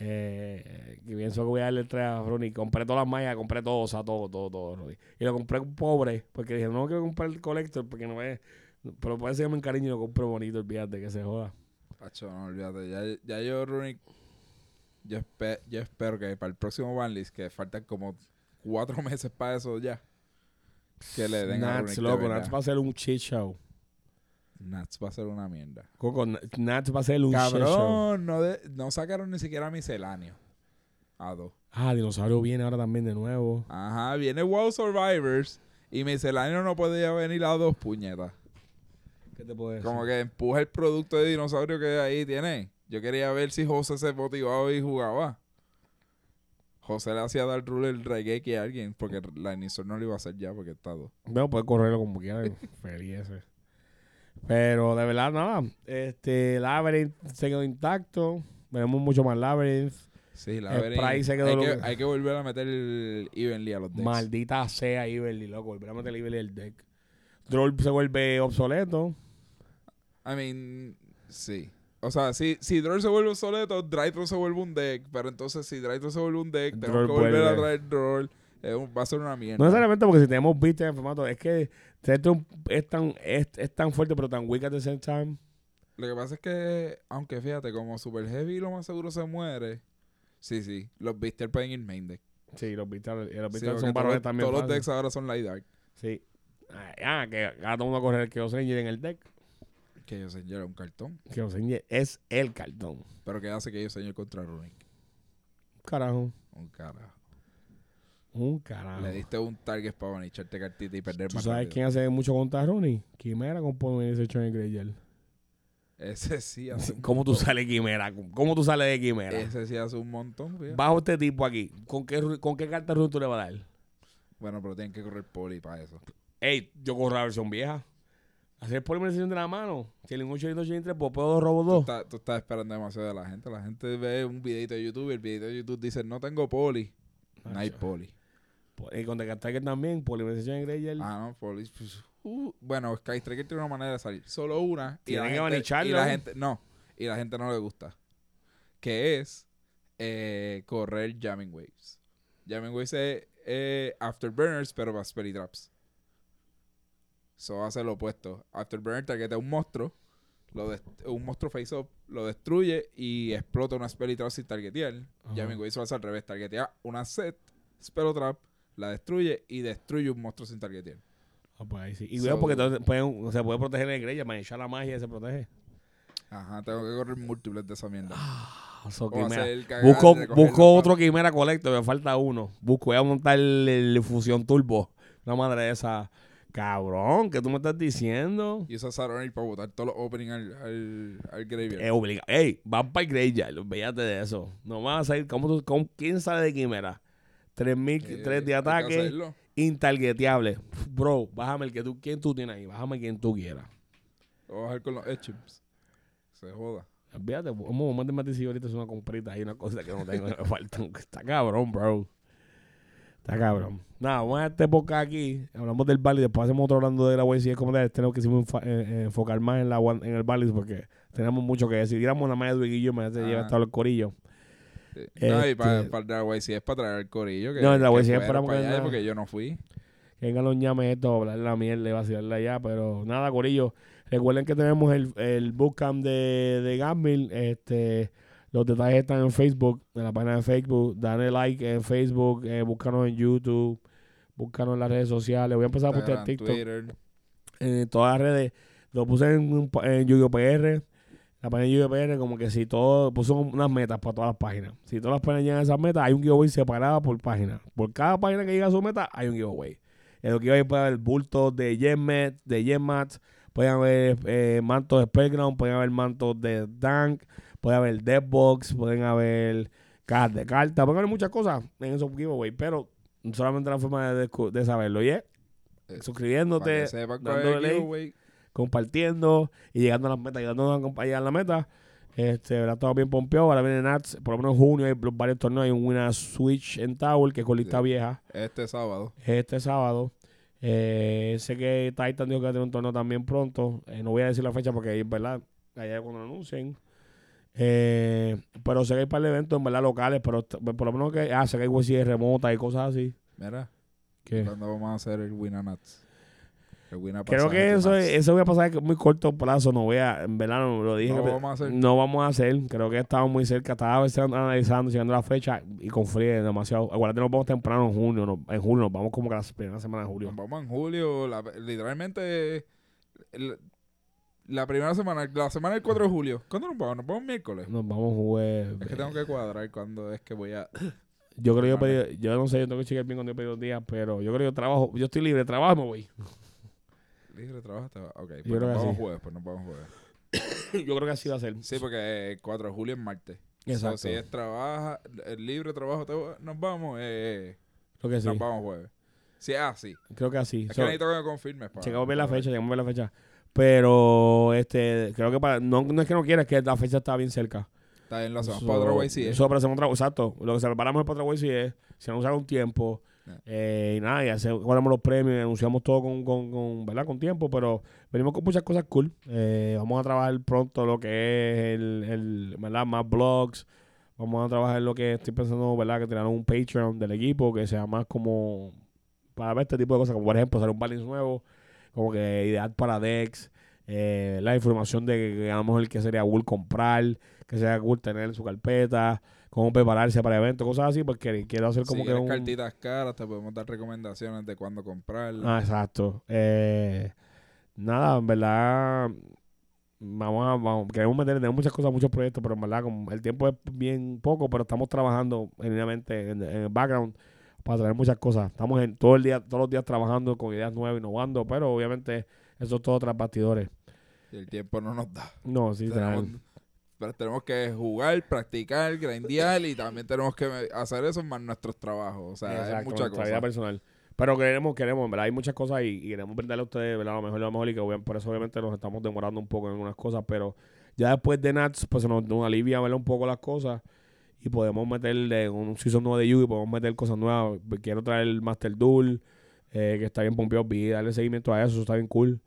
Speaker 1: Eh, que pienso que voy a darle el try a Runic. Compré todas las mallas, compré todo, o sea, todo, todo, todo, Runic. Y lo compré pobre, porque dije, no quiero comprar el collector, porque no es... Pero parece que me encariño y lo compro bonito, olvídate que se joda.
Speaker 2: Pacho, no olvídate. Ya, ya yo, Runic, yo, espe- yo espero que para el próximo banlist, que faltan como cuatro meses para eso ya, que le den a
Speaker 1: Nats,
Speaker 2: Runic
Speaker 1: loco. Nats va a ser un shit show.
Speaker 2: Nats va a ser una mierda.
Speaker 1: Coco, Nats va a ser un shit show.
Speaker 2: Cabrón, no, de- no sacaron ni siquiera misceláneo. A dos.
Speaker 1: Ah, Dinosaurio viene ahora también de nuevo.
Speaker 2: Ajá, viene WoW Survivors y misceláneo no podía venir a dos puñetas.
Speaker 1: ¿Qué te puedo decir?
Speaker 2: Como que empuja el producto de dinosaurio que ahí tiene. Yo quería ver si José se motivaba y jugaba. José le hacía dar rule el reggae a alguien porque la Inisor no lo iba a hacer ya porque está dos.
Speaker 1: No, puede correrlo como quiera. feliz ese. Pero de verdad, nada. Este, Labyrinth se quedó intacto. Veremos mucho más Labyrinth.
Speaker 2: Sí, la
Speaker 1: El
Speaker 2: veré.
Speaker 1: price se quedó
Speaker 2: hay, que, hay que volver a meter el Evenly a los decks.
Speaker 1: Maldita sea Iberly, loco. Volver a meter Iberly el deck. Droll se vuelve obsoleto.
Speaker 2: I mean, sí. O sea, si, si Droll se vuelve obsoleto, Drytron se vuelve un deck. Pero entonces, si Drytron se vuelve un deck, tenemos que volver a
Speaker 1: vuelve.
Speaker 2: traer Droll. Es un- va a ser una mierda.
Speaker 1: No necesariamente porque si tenemos beats en el formato, es que Tetron es tan, es, es tan fuerte pero tan weak at the same time.
Speaker 2: Lo que pasa es que, aunque fíjate, como Super Heavy lo más seguro se muere. Sí, sí. Los Beasters pueden ir main deck.
Speaker 1: Sí, los beats, los
Speaker 2: Sí, porque
Speaker 1: son varones también.
Speaker 2: todos los decks ahora son Light Dark.
Speaker 1: Sí. Ah, que ahora todo el mundo a correr el Chaos Ranger en el deck.
Speaker 2: Que yo señor un cartón.
Speaker 1: Chaos Ranger es el cartón.
Speaker 2: Pero que hace que yo señor contra Runic.
Speaker 1: Carajo.
Speaker 2: Un carajo.
Speaker 1: Un carajo.
Speaker 2: Le diste un target para echarte cartita y perder
Speaker 1: ¿Tú
Speaker 2: más
Speaker 1: sabes
Speaker 2: rápido.
Speaker 1: quién hace mucho contra Rooney? Quimera con Polymerization en Greyjoy.
Speaker 2: Ese sí hace un
Speaker 1: ¿Cómo tú sales Quimera? ¿Cómo tú sales de Quimera?
Speaker 2: Ese sí hace un montón, fíjate.
Speaker 1: Bajo este tipo aquí. ¿Con qué, con qué carta Rooney tú le vas a dar?
Speaker 2: Bueno, pero tienen que correr poli para eso.
Speaker 1: Ey, yo corro la versión vieja. Hacer Polymerización de la mano. Si el 8 y 3, pues puedo dos robos
Speaker 2: Tú
Speaker 1: dos.
Speaker 2: estás, tú estás esperando demasiado de la gente. La gente ve un videito de YouTube y el videito de YouTube dice, no tengo poli. No hay poli.
Speaker 1: Y con The Attacker también, Polymerización en Greyjoy.
Speaker 2: Ah, no, poli. pues, uh, bueno, Sky Striker tiene una manera de salir. Solo una. Y la,
Speaker 1: que
Speaker 2: gente,
Speaker 1: manicharlo.
Speaker 2: y la gente, no. Y la gente no le gusta. Que es eh, correr Jamming Waves. Jamming Waves es eh, Afterburners, pero para Spelly Traps. Eso hace lo opuesto. Afterburner targetea un monstruo, lo un monstruo face up, lo destruye y explota una Spelly Trap sin targetear.
Speaker 1: Ajá.
Speaker 2: Jamming Waves lo hace al revés. Targetea una set, Spell Trap, la destruye y destruye un monstruo sin targetear.
Speaker 1: Ah, pues ahí sí. Y
Speaker 2: So-
Speaker 1: veo porque entonces pueden, se puede proteger en Greyjoy, manchar la magia y se protege.
Speaker 2: Ajá, tengo que correr múltiples de esa mierda.
Speaker 1: Ah, so,
Speaker 2: O cagar
Speaker 1: Busco, busco
Speaker 2: la-
Speaker 1: otro Quimera Collector, me falta uno. Busco, voy a montar el, el Fusión Turbo. Una madre de esa. Cabrón, ¿qué tú me estás diciendo?
Speaker 2: Y usa Saronir para botar todos los openings al, al, al graveyard.
Speaker 1: Es obligado. Ey, van para el Greyjoy, olvídate de eso. No vas a salir. ¿cómo tú, cómo- ¿Quién sale de Quimera? 3000,
Speaker 2: Eh,
Speaker 1: 3 de
Speaker 2: hay que
Speaker 1: ataque, intargeteable. Bro, bájame el que tú, ¿quién tú tienes ahí? Bájame quien tú quieras.
Speaker 2: Voy a bajar con los Etchims. Se joda.
Speaker 1: Olvídate, vamos a mandar ahorita es una comprita ahí, una cosa que no tengo, me falta. Está cabrón, bro. Está cabrón. Nada, vamos a esta época aquí. Hablamos del Barley. Después hacemos otro hablando de la YC. Como te tenemos que eh, eh, enfocar más en, la, en el Barley porque tenemos mucho que decir. Digamos nada más Edwin y yo, me hace llevar hasta el corillo.
Speaker 2: Sí. No, y para
Speaker 1: Este-
Speaker 2: el Dragway sí es para traer el corillo. Que,
Speaker 1: No,
Speaker 2: que
Speaker 1: sí es
Speaker 2: fuera
Speaker 1: para porque
Speaker 2: allá,
Speaker 1: nada.
Speaker 2: porque yo no fui.
Speaker 1: Que vengan los ñames estos, hablar la mierda y vacilarla allá. Pero nada, corillo. Recuerden que tenemos el, el bootcamp de, de Gamble. Este, los detalles están en Facebook, en la página de Facebook. Dale like en Facebook, eh, búscanos en YouTube, búscanos en las redes sociales. Voy a empezar a postear TikTok.
Speaker 2: Twitter.
Speaker 1: en todas las redes. Lo puse en, en Yu-Gi-Oh! PR. La página de Yu-Gi-Oh! PR, como que si todo, puso unas metas para todas las páginas. Si todas las páginas llegan a esas metas, hay un giveaway separado por página. Por cada página que llega a su meta, hay un giveaway. En el giveaway puede haber bultos de Genmet, de Genmats, pueden haber eh, mantos de Spellground, pueden haber mantos de Dank, puede haber Deathbox, pueden haber cajas de cartas, pueden haber muchas cosas en esos giveaways, pero solamente la forma de, saberlo. Y es
Speaker 2: Eh, Para
Speaker 1: suscribiéndote,
Speaker 2: es
Speaker 1: dándole like compartiendo y llegando a las metas, llegando a llegar a la meta. Este, ¿verdad? Estamos bien pompeados. Ahora viene Nats, por lo menos en junio hay varios torneos. Hay una Switch en Tower, que es con lista
Speaker 2: Sí.
Speaker 1: vieja,
Speaker 2: Este sábado.
Speaker 1: este sábado. Eh, sé que Titan dijo que va a tener un torneo también pronto. Eh, no voy a decir la fecha porque es verdad, allá cuando lo anuncien. Eh, pero sé que hay un par de eventos en verdad locales, pero por lo menos que, ah, sé que hay remota y cosas así.
Speaker 2: Mira,
Speaker 1: Que,
Speaker 2: ¿cuándo vamos a hacer el Winner
Speaker 1: Creo que eso, eso voy a pasar que muy corto plazo. No voy a, en verdad, no lo dije.
Speaker 2: No
Speaker 1: que-
Speaker 2: vamos a hacer.
Speaker 1: No vamos a hacer. Creo que estamos muy cerca. Estaba a analizando, llegando la fecha y con frío demasiado. Acuérdate, nos vamos temprano en junio. no- en julio nos vamos como que la primera semana de julio.
Speaker 2: Nos vamos en julio. la- literalmente, el- la primera semana, la semana del 4 de julio. ¿Cuándo nos vamos? Nos vamos miércoles.
Speaker 1: Nos vamos jueves.
Speaker 2: Es que tengo que cuadrar cuándo es que voy a.
Speaker 1: Yo creo que yo pedí, yo no sé, yo tengo que chequear bien cuando yo pedí dos días, pero yo creo que yo trabajo, yo estoy libre, trabajo y me voy.
Speaker 2: Libre trabajo. te va- Ok, pues nos vamos
Speaker 1: sí.
Speaker 2: jueves. Pues nos vamos jueves.
Speaker 1: yo creo que así va a ser.
Speaker 2: Sí, porque el 4 de julio es martes.
Speaker 1: Exacto.
Speaker 2: Si es trabaja, el libre trabajo, te- nos vamos. Eh,
Speaker 1: Creo que sí.
Speaker 2: Nos vamos jueves. Sí, ah, sí.
Speaker 1: Creo que así.
Speaker 2: Es
Speaker 1: So,
Speaker 2: que necesito que me confirmes. para-
Speaker 1: Checamos bien la fecha, llegamos bien la fecha. Pero este, creo que para, no, no es que no quieras, es que la fecha está bien cerca.
Speaker 2: Está bien, lo hacemos
Speaker 1: So,
Speaker 2: para otro güey, sí. eh.
Speaker 1: Eso, hacemos otra- exacto. Lo que se preparamos es para otro güey si es, si nos un tiempo.
Speaker 2: Yeah.
Speaker 1: eh, y nada, y hacemos, guardamos los premios y anunciamos todo con, con, con, ¿verdad? con tiempo, pero venimos con muchas cosas cool. Eh, vamos a trabajar pronto lo que es el, el ¿verdad? más blogs. Vamos a trabajar lo que estoy pensando, ¿verdad? Que tiraron un Patreon del equipo que sea más como para ver este tipo de cosas, como por ejemplo hacer un balance nuevo, como que ideal para Dex, eh, la información de que a lo mejor que sería cool comprar, que sea cool tener en su carpeta, cómo prepararse para eventos, cosas así, porque quiero hacer como
Speaker 2: si
Speaker 1: que un...
Speaker 2: cartitas caras, te podemos dar recomendaciones de cuándo comprarlas.
Speaker 1: Ah, exacto. Eh, nada, en verdad, vamos a, vamos, queremos meter, tenemos muchas cosas, muchos proyectos, pero en verdad, como el tiempo es bien poco, pero estamos trabajando genuinamente en, en el background para traer muchas cosas. Estamos en todo el día, todos los días trabajando con ideas nuevas, innovando, pero obviamente eso es todo tras bastidores.
Speaker 2: Y el tiempo no nos da.
Speaker 1: No, sí,
Speaker 2: Tenemos, pero tenemos que jugar, practicar, grindear y también tenemos que hacer eso más nuestros trabajos. O sea, es
Speaker 1: Exacto,
Speaker 2: mucha
Speaker 1: nuestra vida
Speaker 2: cosa.
Speaker 1: personal. Pero queremos, queremos, verdad, hay muchas cosas y, y queremos brindarle a ustedes, ¿verdad? Lo mejor, lo mejor y que por eso obviamente nos estamos demorando un poco en algunas cosas, pero ya después de Nats, pues se nos, nos alivia ver un poco las cosas y podemos meterle un season nuevo de Yugi, podemos meter cosas nuevas. Quiero traer el Master Duel, eh, que está bien pompeado, vi darle seguimiento a eso, eso está bien cool.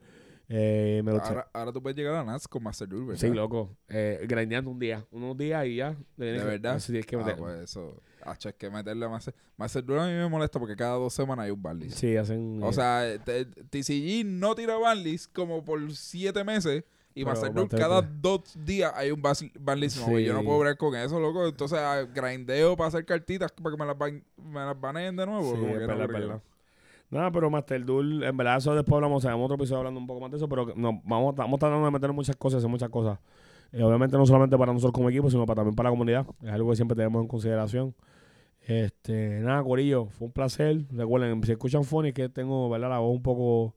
Speaker 1: Eh, me.
Speaker 2: Ahora, ahora tú puedes llegar a Nats con Master Duel, ¿verdad?
Speaker 1: Sí, loco. Eh, grindeando un día, unos días y ya.
Speaker 2: ¿De verdad?
Speaker 1: Sí, es que
Speaker 2: ah, pues eso. Hacho, es que meterle a Master, Master Duel a mí me molesta porque cada dos semanas hay un Barley.
Speaker 1: sí, hacen...
Speaker 2: O
Speaker 1: eh,
Speaker 2: sea, te- TCG no tira Barleys como por siete meses. Y
Speaker 1: Pero
Speaker 2: Master Duel
Speaker 1: Master
Speaker 2: cada dos días hay un nuevo. Y yo no
Speaker 1: Sí.
Speaker 2: puedo bregar con eso, loco. Entonces, ah, grindeo para hacer cartitas para que me las, ban- me las baneen de nuevo.
Speaker 1: Sí, es verdad. Nada, pero Master Duel, en verdad, eso después hablamos, o sea, en otro episodio hablando un poco más de eso, pero no, vamos, estamos tratando de meter muchas cosas, hacer muchas cosas. Eh, obviamente no solamente para nosotros como equipo, sino para, también para la comunidad. Es algo que siempre tenemos en consideración. Este, nada, Corillo, fue un placer. Recuerden, si escuchan Funny, que tengo, ¿verdad? La voz un poco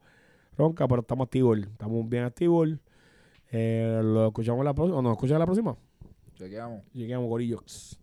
Speaker 1: ronca, pero estamos activos. Estamos bien activos. Eh, ¿Lo escuchamos la próxima? ¿O nos escuchas la próxima?
Speaker 2: Chequeamos.
Speaker 1: Chequeamos, gorillos.